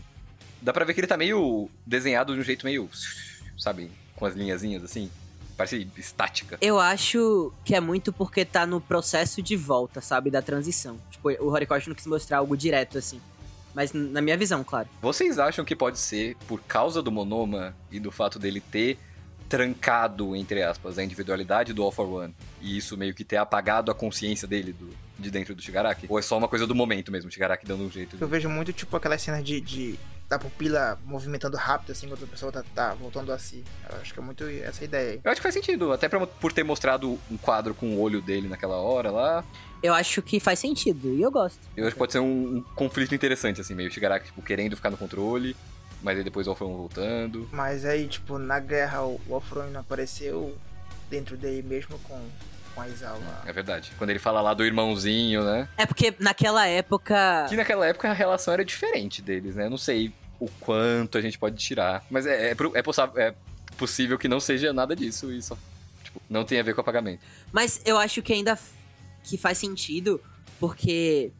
S3: Dá pra ver que ele tá meio desenhado de um jeito meio. Sabe? Com as linhazinhas assim. Parece estática.
S2: Eu acho que é muito porque tá no processo de volta, sabe? Da transição. Tipo, o Horikoshi não quis mostrar algo direto, assim. Mas na minha visão, claro.
S3: Vocês acham que pode ser por causa do Monoma e do fato dele ter trancado, entre aspas, a individualidade do All for One e isso meio que ter apagado a consciência dele do, de dentro do Shigaraki? Ou é só uma coisa do momento mesmo, o Shigaraki dando um jeito?
S5: Eu
S3: De...
S5: vejo muito, tipo, aquelas cenas de, de- da pupila movimentando rápido, assim, enquanto a pessoa tá, tá voltando a si. Eu acho que é muito essa ideia aí.
S3: Eu acho que faz sentido, até pra- por ter mostrado um quadro com o olho dele naquela hora lá.
S2: Eu acho que faz sentido, e eu gosto.
S3: Eu acho que pode ser um, um conflito interessante, assim, meio Shigaraki, tipo, querendo ficar no controle, mas aí depois o One voltando.
S5: Mas aí, tipo, na guerra o Wolfram não apareceu dentro dele mesmo com, com a Izawa.
S3: É verdade. Quando ele fala lá do irmãozinho, né?
S2: É porque naquela época.
S3: Que naquela época a relação era diferente deles, né? Eu não sei o quanto a gente pode tirar. Mas é, é, é, é possível que não seja nada disso e só. Tipo, não tem a ver com apagamento.
S2: Mas eu acho que ainda que faz sentido, porque,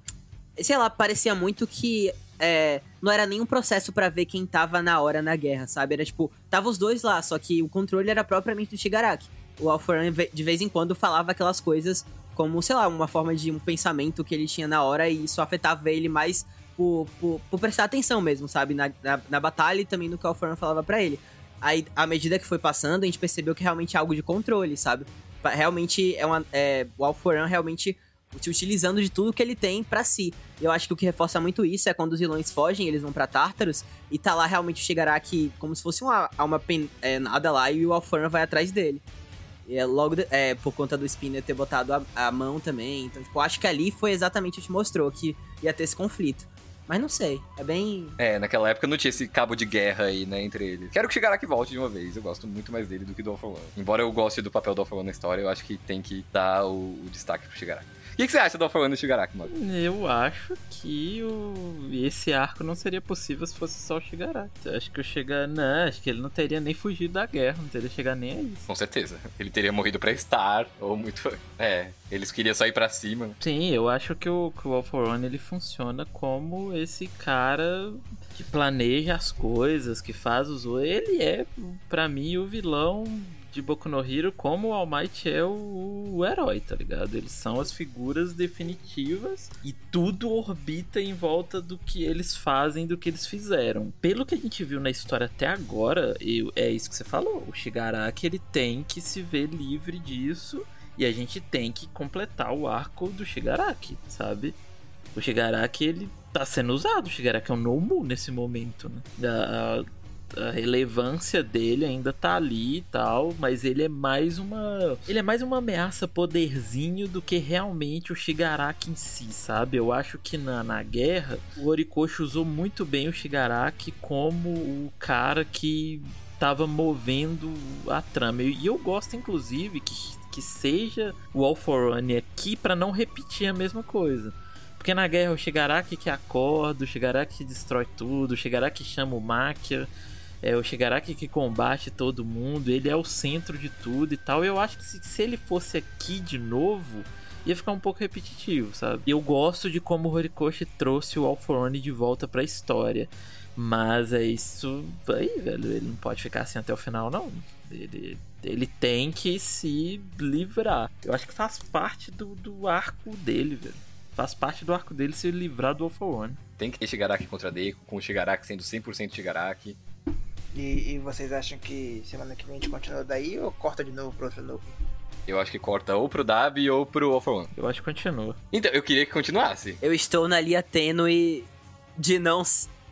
S2: sei lá, parecia muito que é, não era nenhum processo pra ver quem tava na hora na guerra, sabe? Era tipo, tava os dois lá, só que o controle era propriamente do Shigaraki. O Alforan de vez em quando falava aquelas coisas como, sei lá, uma forma de um pensamento que ele tinha na hora e isso afetava ele mais por, por, por prestar atenção mesmo, sabe? Na, na, na batalha e também no que o Alforan falava pra ele. Aí, à medida que foi passando, a gente percebeu que realmente é algo de controle, sabe? Realmente é uma. É, o Alforan realmente se utilizando de tudo que ele tem pra si. Eu acho que o que reforça muito isso é quando os vilões fogem, eles vão pra Tartarus, e tá lá realmente o Shigaraki como se fosse uma alma é, nada lá, e o Alforan vai atrás dele. E é logo de- é, por conta do Spinner ter botado a, a mão também. Então, tipo, acho que ali foi exatamente o que mostrou que ia ter esse conflito. Mas não sei, é bem.
S3: É, naquela época não tinha esse cabo de guerra aí, né, entre eles. Quero que Shigaraki volte de uma vez. Eu gosto muito mais dele do que do All One. Embora eu goste do papel do All One na história, eu acho que tem que dar o, o destaque pro Shigaraki. O que, que você acha do for One do Shigaraki, mano?
S4: Eu acho que o... esse arco não seria possível se fosse só o Shigaraki. Acho que o Shigaraki. Não, acho que ele não teria nem fugido da guerra, não teria chegado nem a isso.
S3: Com certeza. Ele teria morrido pra Star, ou muito. É, eles queriam só ir pra cima.
S4: Sim, eu acho que o, que o All for One ele funciona como esse cara que planeja as coisas, que faz os. Ele é, pra mim, o vilão de Boku no Hero, como o All Might é o, o herói, tá ligado? Eles são as figuras definitivas e tudo orbita em volta do que eles fazem, do que eles fizeram. Pelo que a gente viu na história até agora, eu- é isso que você falou. O Shigaraki ele tem que se ver livre disso e a gente tem que completar o arco do Shigaraki, sabe? O Shigaraki, ele tá sendo usado. O Shigaraki é um Nomu nesse momento, né? A, a relevância dele ainda tá ali e tal, mas ele é mais uma. Ele é mais uma ameaça poderzinho do que realmente o Shigaraki em si, sabe? Eu acho que na, na guerra, o Horikoshi usou muito bem o Shigaraki como o cara que tava movendo a trama. E eu gosto, inclusive, que, que seja o All for One aqui pra não repetir a mesma coisa. Porque na guerra o Shigaraki que acorda, o Shigaraki que destrói tudo, o Shigaraki chama o Makia, é o Shigaraki que combate todo mundo, ele é o centro de tudo e tal. Eu acho que se, se ele fosse aqui de novo, ia ficar um pouco repetitivo, sabe? Eu gosto de como o Horikoshi trouxe o All for One de volta pra história. Mas é isso aí, velho. Ele não pode ficar assim até o final, não. Ele, ele tem que se livrar. Eu acho que faz parte do, do arco dele, velho. Faz parte do arco dele se livrar do for One.
S3: Tem que ter Shigaraki contra Deku, com o Shigaraki sendo 100% Shigaraki.
S5: E, e vocês acham que semana que vem a gente continua daí ou corta de novo pro outro núcleo?
S3: Eu acho que corta ou pro Dabi ou pro All for One.
S4: Eu acho que continua.
S3: Então, eu queria que continuasse.
S2: Eu estou na linha tênue de não.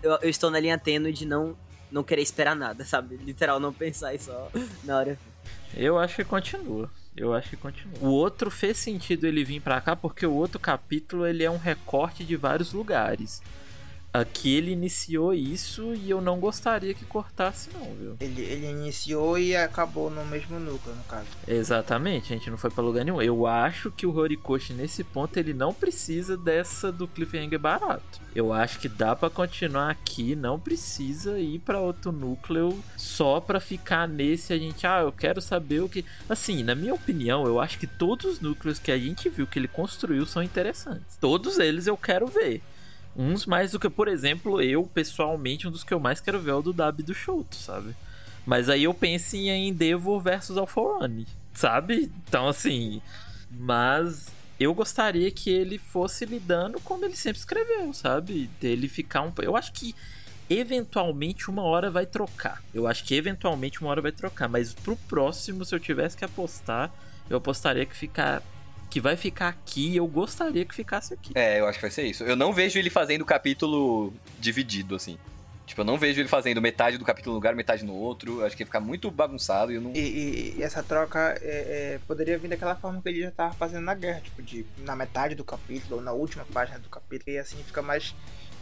S2: Eu, eu estou na linha tênue de não, não querer esperar nada, sabe? Literal, não pensar e só na hora.
S4: Eu acho que continua. Eu acho que continua. O outro fez sentido ele vir pra cá porque o outro capítulo ele é um recorte de vários lugares. Aqui ele iniciou isso e eu não gostaria que cortasse não, viu?
S5: Ele, ele iniciou e acabou no mesmo núcleo, no caso.
S4: Exatamente, a gente não foi pra lugar nenhum. Eu acho que o Horikoshi nesse ponto ele não precisa dessa do cliffhanger barato. Eu acho que dá pra continuar aqui, não precisa ir pra outro núcleo só pra ficar nesse a gente, ah, eu quero saber o que, assim, na minha opinião, eu acho que todos os núcleos que a gente viu que ele construiu são interessantes. Todos eles eu quero ver. Uns mais do que, por exemplo, eu, pessoalmente, um dos que eu mais quero ver é o do e do Shoto, sabe? Mas aí eu penso em Endeavor versus Alforane, sabe? Então, assim. Mas eu gostaria que ele fosse lidando como ele sempre escreveu, sabe? Dele ficar um. Eu acho que eventualmente uma hora vai trocar. Eu acho que eventualmente uma hora vai trocar. Mas pro próximo, se eu tivesse que apostar, eu apostaria que ficar. Que vai ficar aqui, eu gostaria que ficasse aqui.
S3: É, eu acho que vai ser isso. Eu não vejo ele fazendo o capítulo dividido, assim. Tipo, eu não vejo ele fazendo metade do capítulo num lugar, metade no outro. Eu acho que ia ficar muito bagunçado e eu não.
S5: E, e- e essa troca é, é, poderia vir daquela forma que ele já tava fazendo na guerra, tipo, de na metade do capítulo ou na última página do capítulo, e assim fica mais.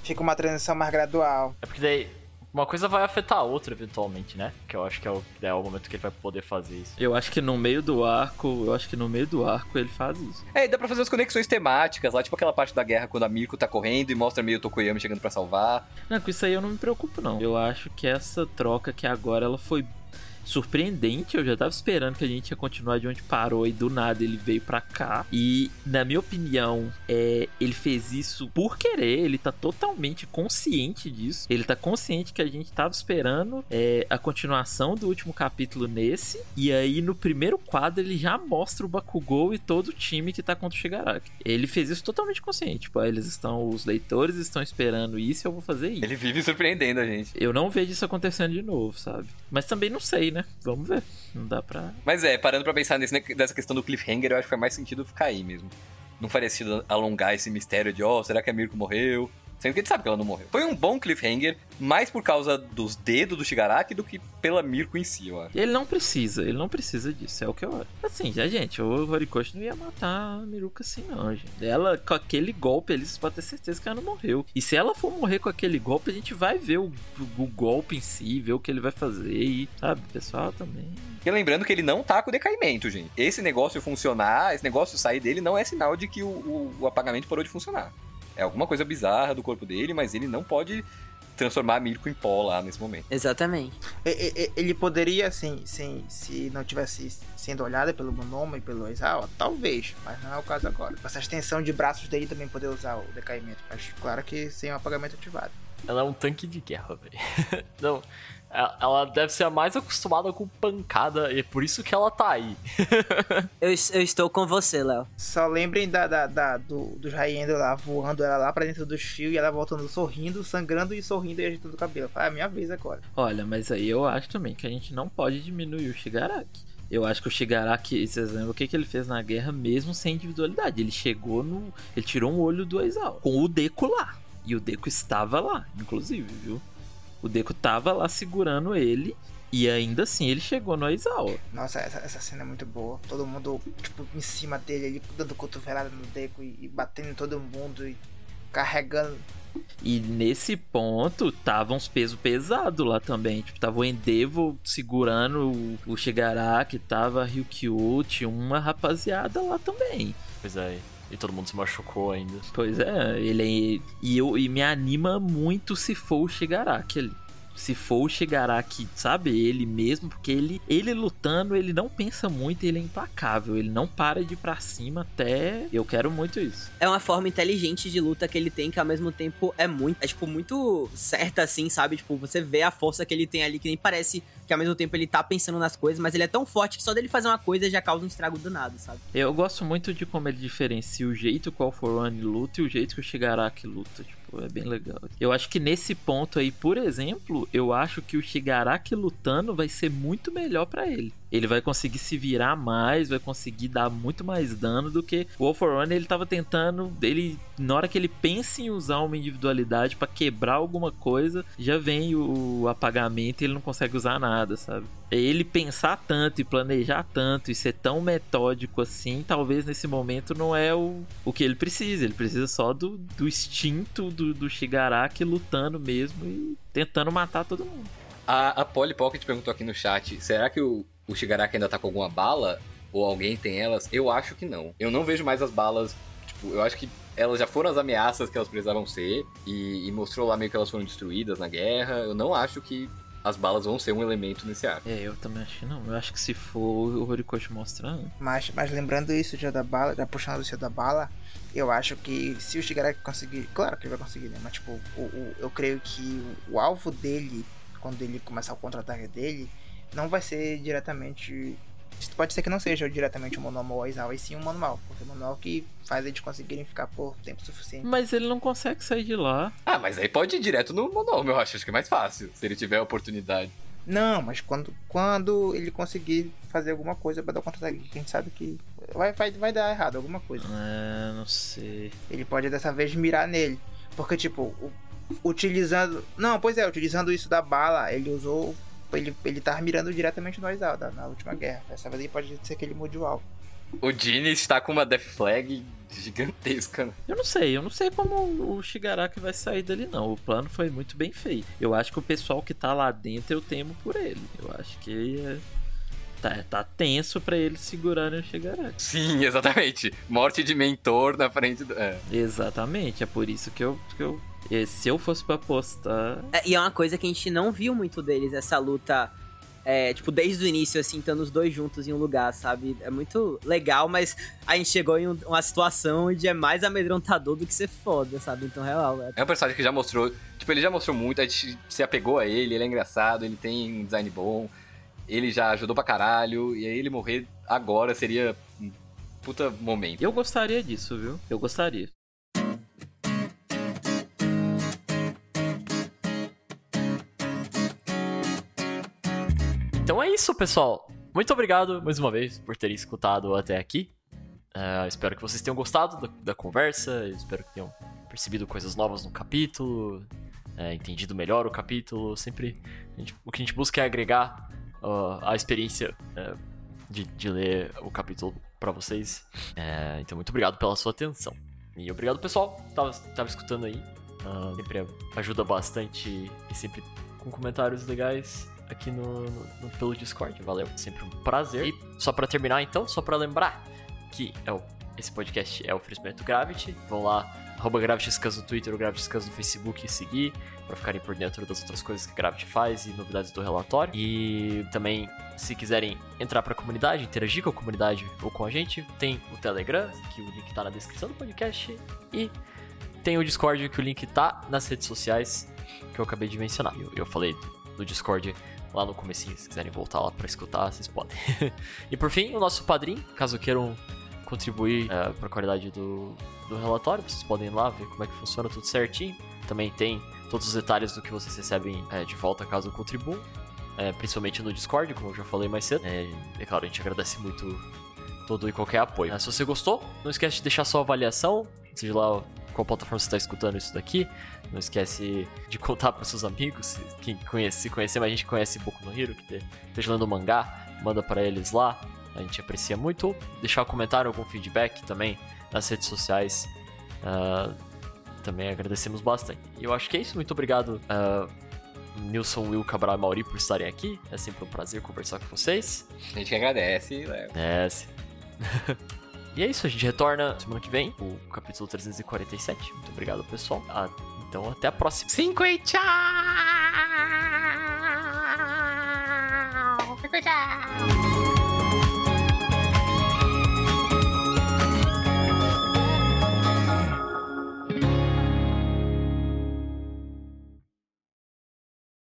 S5: Fica uma transição mais gradual.
S1: É porque daí uma coisa vai afetar a outra eventualmente, né? Que eu acho que é o, é o momento que ele vai poder fazer isso.
S4: Eu acho que no meio do arco, eu acho que no meio do arco ele faz isso.
S3: É, e dá pra fazer as conexões temáticas lá, tipo aquela parte da guerra quando a Mirko tá correndo e mostra meio o Tokoyami chegando pra salvar.
S4: Não, com isso aí eu não me preocupo, não. Eu acho que essa troca que agora ela foi surpreendente. Eu já tava esperando que a gente ia continuar de onde parou e do nada ele veio pra cá. E, na minha opinião, é, ele fez isso por querer. Ele tá totalmente consciente disso. Ele tá consciente que a gente tava esperando é, a continuação do último capítulo nesse. E aí, no primeiro quadro, ele já mostra o Bakugou e todo o time que tá contra o Shigaraki. Ele fez isso totalmente consciente. Tipo, eles estão, os leitores estão esperando isso, eu vou fazer isso.
S3: Ele vive surpreendendo a gente.
S4: Eu não vejo isso acontecendo de novo, sabe? Mas também não sei, né? Vamos ver. Não dá pra.
S3: Mas é, parando pra pensar nesse, nessa questão do cliffhanger, eu acho que faz mais sentido ficar aí mesmo. Não faria sentido alongar esse mistério de, ó, será que a Mirko morreu? Sendo que a gente sabe que ela não morreu. Foi um bom cliffhanger, mais por causa dos dedos do Shigaraki do que pela Mirko em si, acho.
S4: Ele não precisa, ele não precisa disso, é o que eu acho. Assim, já, gente, o Horikoshi não ia matar a Miruka assim, não, gente. Ela, com aquele golpe ali, você pode ter certeza que ela não morreu. E se ela for morrer com aquele golpe, a gente vai ver o, o, o golpe em si, ver o que ele vai fazer e, sabe, pessoal também.
S3: E lembrando que ele não tá com decaimento, gente. Esse negócio funcionar, esse negócio sair dele não é sinal de que o, o, o apagamento parou de funcionar. É alguma coisa bizarra do corpo dele, mas ele não pode transformar Mirko em pó lá nesse momento.
S2: Exatamente.
S5: E- e- e- Ele poderia, assim, sem, se não tivesse sendo olhado pelo Monoma e pelo Aizawa, talvez, mas não é o caso agora. Essa extensão de braços dele também poder usar o decaimento, mas claro que sem o apagamento ativado.
S1: Ela é um tanque de guerra, velho. Não, ela ela deve ser a mais acostumada com pancada e é por isso que ela tá aí.
S2: Eu, eu estou com você, Léo.
S5: Só lembrem da, da, da- do, do Raiendo lá voando ela lá pra dentro dos fios e ela voltando sorrindo, sangrando e sorrindo e ajeitando o cabelo. Ah, é a minha vez agora.
S4: Olha, mas aí eu acho também que a gente não pode diminuir o Shigaraki. Eu acho que o Shigaraki, vocês lembram o que, que ele fez na guerra mesmo sem individualidade? Ele chegou no. Ele tirou um olho do Aizawa com o Deco lá. E o Deco estava lá, inclusive, viu? O Deco tava lá segurando ele. E ainda assim ele chegou no Aizawa.
S5: Nossa, essa, essa cena é muito boa. Todo mundo, tipo, em cima dele, ele dando cotovelada no Deco e, e batendo em todo mundo e carregando.
S4: E nesse ponto, tava uns pesos pesados lá também. Tipo, tava o Endeavor segurando o, o Shigaraki, tava a Ryukyu, tinha uma rapaziada lá também.
S1: Pois é, e todo mundo se machucou ainda.
S4: Pois é, ele é, e, eu, e me anima muito se for o Shigaraki ali. Se for o Shigaraki, sabe, ele mesmo, porque ele, ele lutando, ele não pensa muito, ele é implacável, ele não para de ir pra cima até. Eu quero muito isso.
S2: É uma forma inteligente de luta que ele tem, que ao mesmo tempo é muito, é tipo, muito certa assim, sabe? Tipo, você vê a força que ele tem ali, que nem parece que ao mesmo tempo ele tá pensando nas coisas, mas ele é tão forte que só dele fazer uma coisa já causa um estrago do nada, sabe?
S4: Eu gosto muito de como ele diferencia o jeito All for One luta e o jeito que o Shigaraki luta. Tipo, é bem legal. Eu acho que nesse ponto aí, por exemplo, eu acho que o Shigaraki lutando vai ser muito melhor para ele. Ele vai conseguir se virar mais, vai conseguir dar muito mais dano do que o All for One ele tava tentando. Ele, na hora que ele pensa em usar uma individualidade para quebrar alguma coisa, já vem o apagamento e ele não consegue usar nada, sabe? Ele pensar tanto e planejar tanto e ser tão metódico assim, talvez nesse momento não é o, o que ele precisa. Ele precisa só do, do instinto do, do Shigaraki lutando mesmo e tentando matar todo mundo.
S3: A, a Polly Pocket perguntou aqui no chat: será que o, o Shigaraki ainda tá com alguma bala? Ou alguém tem elas? Eu acho que não. Eu não vejo mais as balas. Tipo, eu acho que elas já foram as ameaças que elas precisavam ser. E, e mostrou lá meio que elas foram destruídas na guerra. Eu não acho que as balas vão ser um elemento nesse arco.
S4: É, eu também acho que não. Eu acho que se for o Horikoshi mostrando.
S5: Mas, mas lembrando isso já da bala, já puxando isso da bala, eu acho que se o Shigaraki conseguir. Claro que ele vai conseguir, né? Mas tipo, o, o eu creio que o, o alvo dele, quando ele começar o contra-ataque dele, não vai ser diretamente. Pode ser que não seja diretamente o Monomal Aizawa, e sim o Manual. Porque o Manual que faz eles conseguirem ficar por tempo suficiente.
S4: Mas ele não consegue sair de lá.
S3: Ah, mas aí pode ir direto no monome, eu acho. Acho que é mais fácil, se ele tiver a oportunidade.
S5: Não, mas quando, quando ele conseguir fazer alguma coisa pra dar contra-ataque, a gente sabe que vai, vai, vai dar errado alguma coisa.
S4: É, não sei.
S5: Ele pode dessa vez mirar nele. Porque, tipo, o- utilizando. Não, pois é, utilizando isso da bala, ele usou. Ele, ele tava mirando diretamente no Aizawa da- na última guerra. Dessa vez ele pode ser que ele mude o alvo.
S3: O está com uma Death Flag gigantesca. né?
S4: Eu não sei, eu não sei como o Shigaraki vai sair dali, não. O plano foi muito bem feito. Eu acho que o pessoal que tá lá dentro eu temo por ele. Eu acho que é- tá, tá tenso pra eles segurarem o Shigaraki.
S3: Sim, exatamente. Morte de mentor na frente do. É.
S4: Exatamente, é por isso que eu. Que eu e se eu fosse pra apostar.
S2: É, e é uma coisa que a gente não viu muito deles, essa luta. É, tipo, desde o início, assim, estando os dois juntos em um lugar, sabe? É muito legal, mas a gente chegou em um- uma situação onde é mais amedrontador do que ser foda, sabe? Então, real, é
S3: É um personagem que já mostrou. Tipo, ele já mostrou muito, a gente se apegou a ele, ele é engraçado, ele tem um design bom, ele já ajudou pra caralho, e aí ele morrer agora seria um puta momento.
S4: Eu gostaria disso, viu? Eu gostaria.
S1: Então é isso, pessoal. Muito obrigado mais uma vez por terem escutado até aqui. É, espero que vocês tenham gostado da, da conversa. Espero que tenham percebido coisas novas no capítulo. é, entendido melhor o capítulo. Sempre gente- o que a gente busca é agregar ó, a experiência é, de, de ler o capítulo pra vocês. É, então, muito obrigado pela sua atenção. E obrigado, pessoal, que tava, tava escutando aí. Ah, sempre ajuda bastante e sempre com comentários legais aqui no, no- pelo Discord. Valeu, sempre um prazer. E só pra terminar, então, só pra lembrar que é o- esse podcast é o oferecimento Gravity. Vão lá, arroba GravityScans no Twitter, o GravityScans no Facebook e seguir pra ficarem por dentro das outras coisas que a Gravity faz e novidades do relatório. E também, se quiserem entrar pra comunidade, interagir com a comunidade ou com a gente, tem o Telegram, que o link tá na descrição do podcast. E tem o Discord, que o link tá nas redes sociais que eu acabei de mencionar. Eu, eu falei do Discord lá no comecinho, se quiserem voltar lá pra escutar, vocês podem. e por fim, o nosso padrinho, caso queiram contribuir é, para a qualidade do, do relatório, vocês podem ir lá ver como é que funciona tudo certinho. Também tem todos os detalhes do que vocês recebem é, de volta caso contribuam, é, principalmente no Discord, como eu já falei mais cedo. É, é claro, a gente agradece muito todo e qualquer apoio. Se você gostou, não esquece de deixar sua avaliação, seja lá qual plataforma você está escutando isso daqui. Não esquece de contar para seus amigos, quem conhece, se conhecer mais gente que conhece Boku no Hero, que te- esteja lendo mangá, manda para eles lá. A gente aprecia muito. Deixar um comentário, algum feedback também nas redes sociais. ah, também agradecemos bastante. E eu acho que é isso. Muito obrigado, ah, Nilson, Will, Cabral e Mauri, por estarem aqui. É sempre um prazer conversar com vocês.
S3: A gente agradece, Léo.
S1: Desce. e é isso, a gente retorna semana que vem, o capítulo 347. Muito obrigado, pessoal. Então até a próxima.
S3: Cinco e tchau! Cinco e tchau!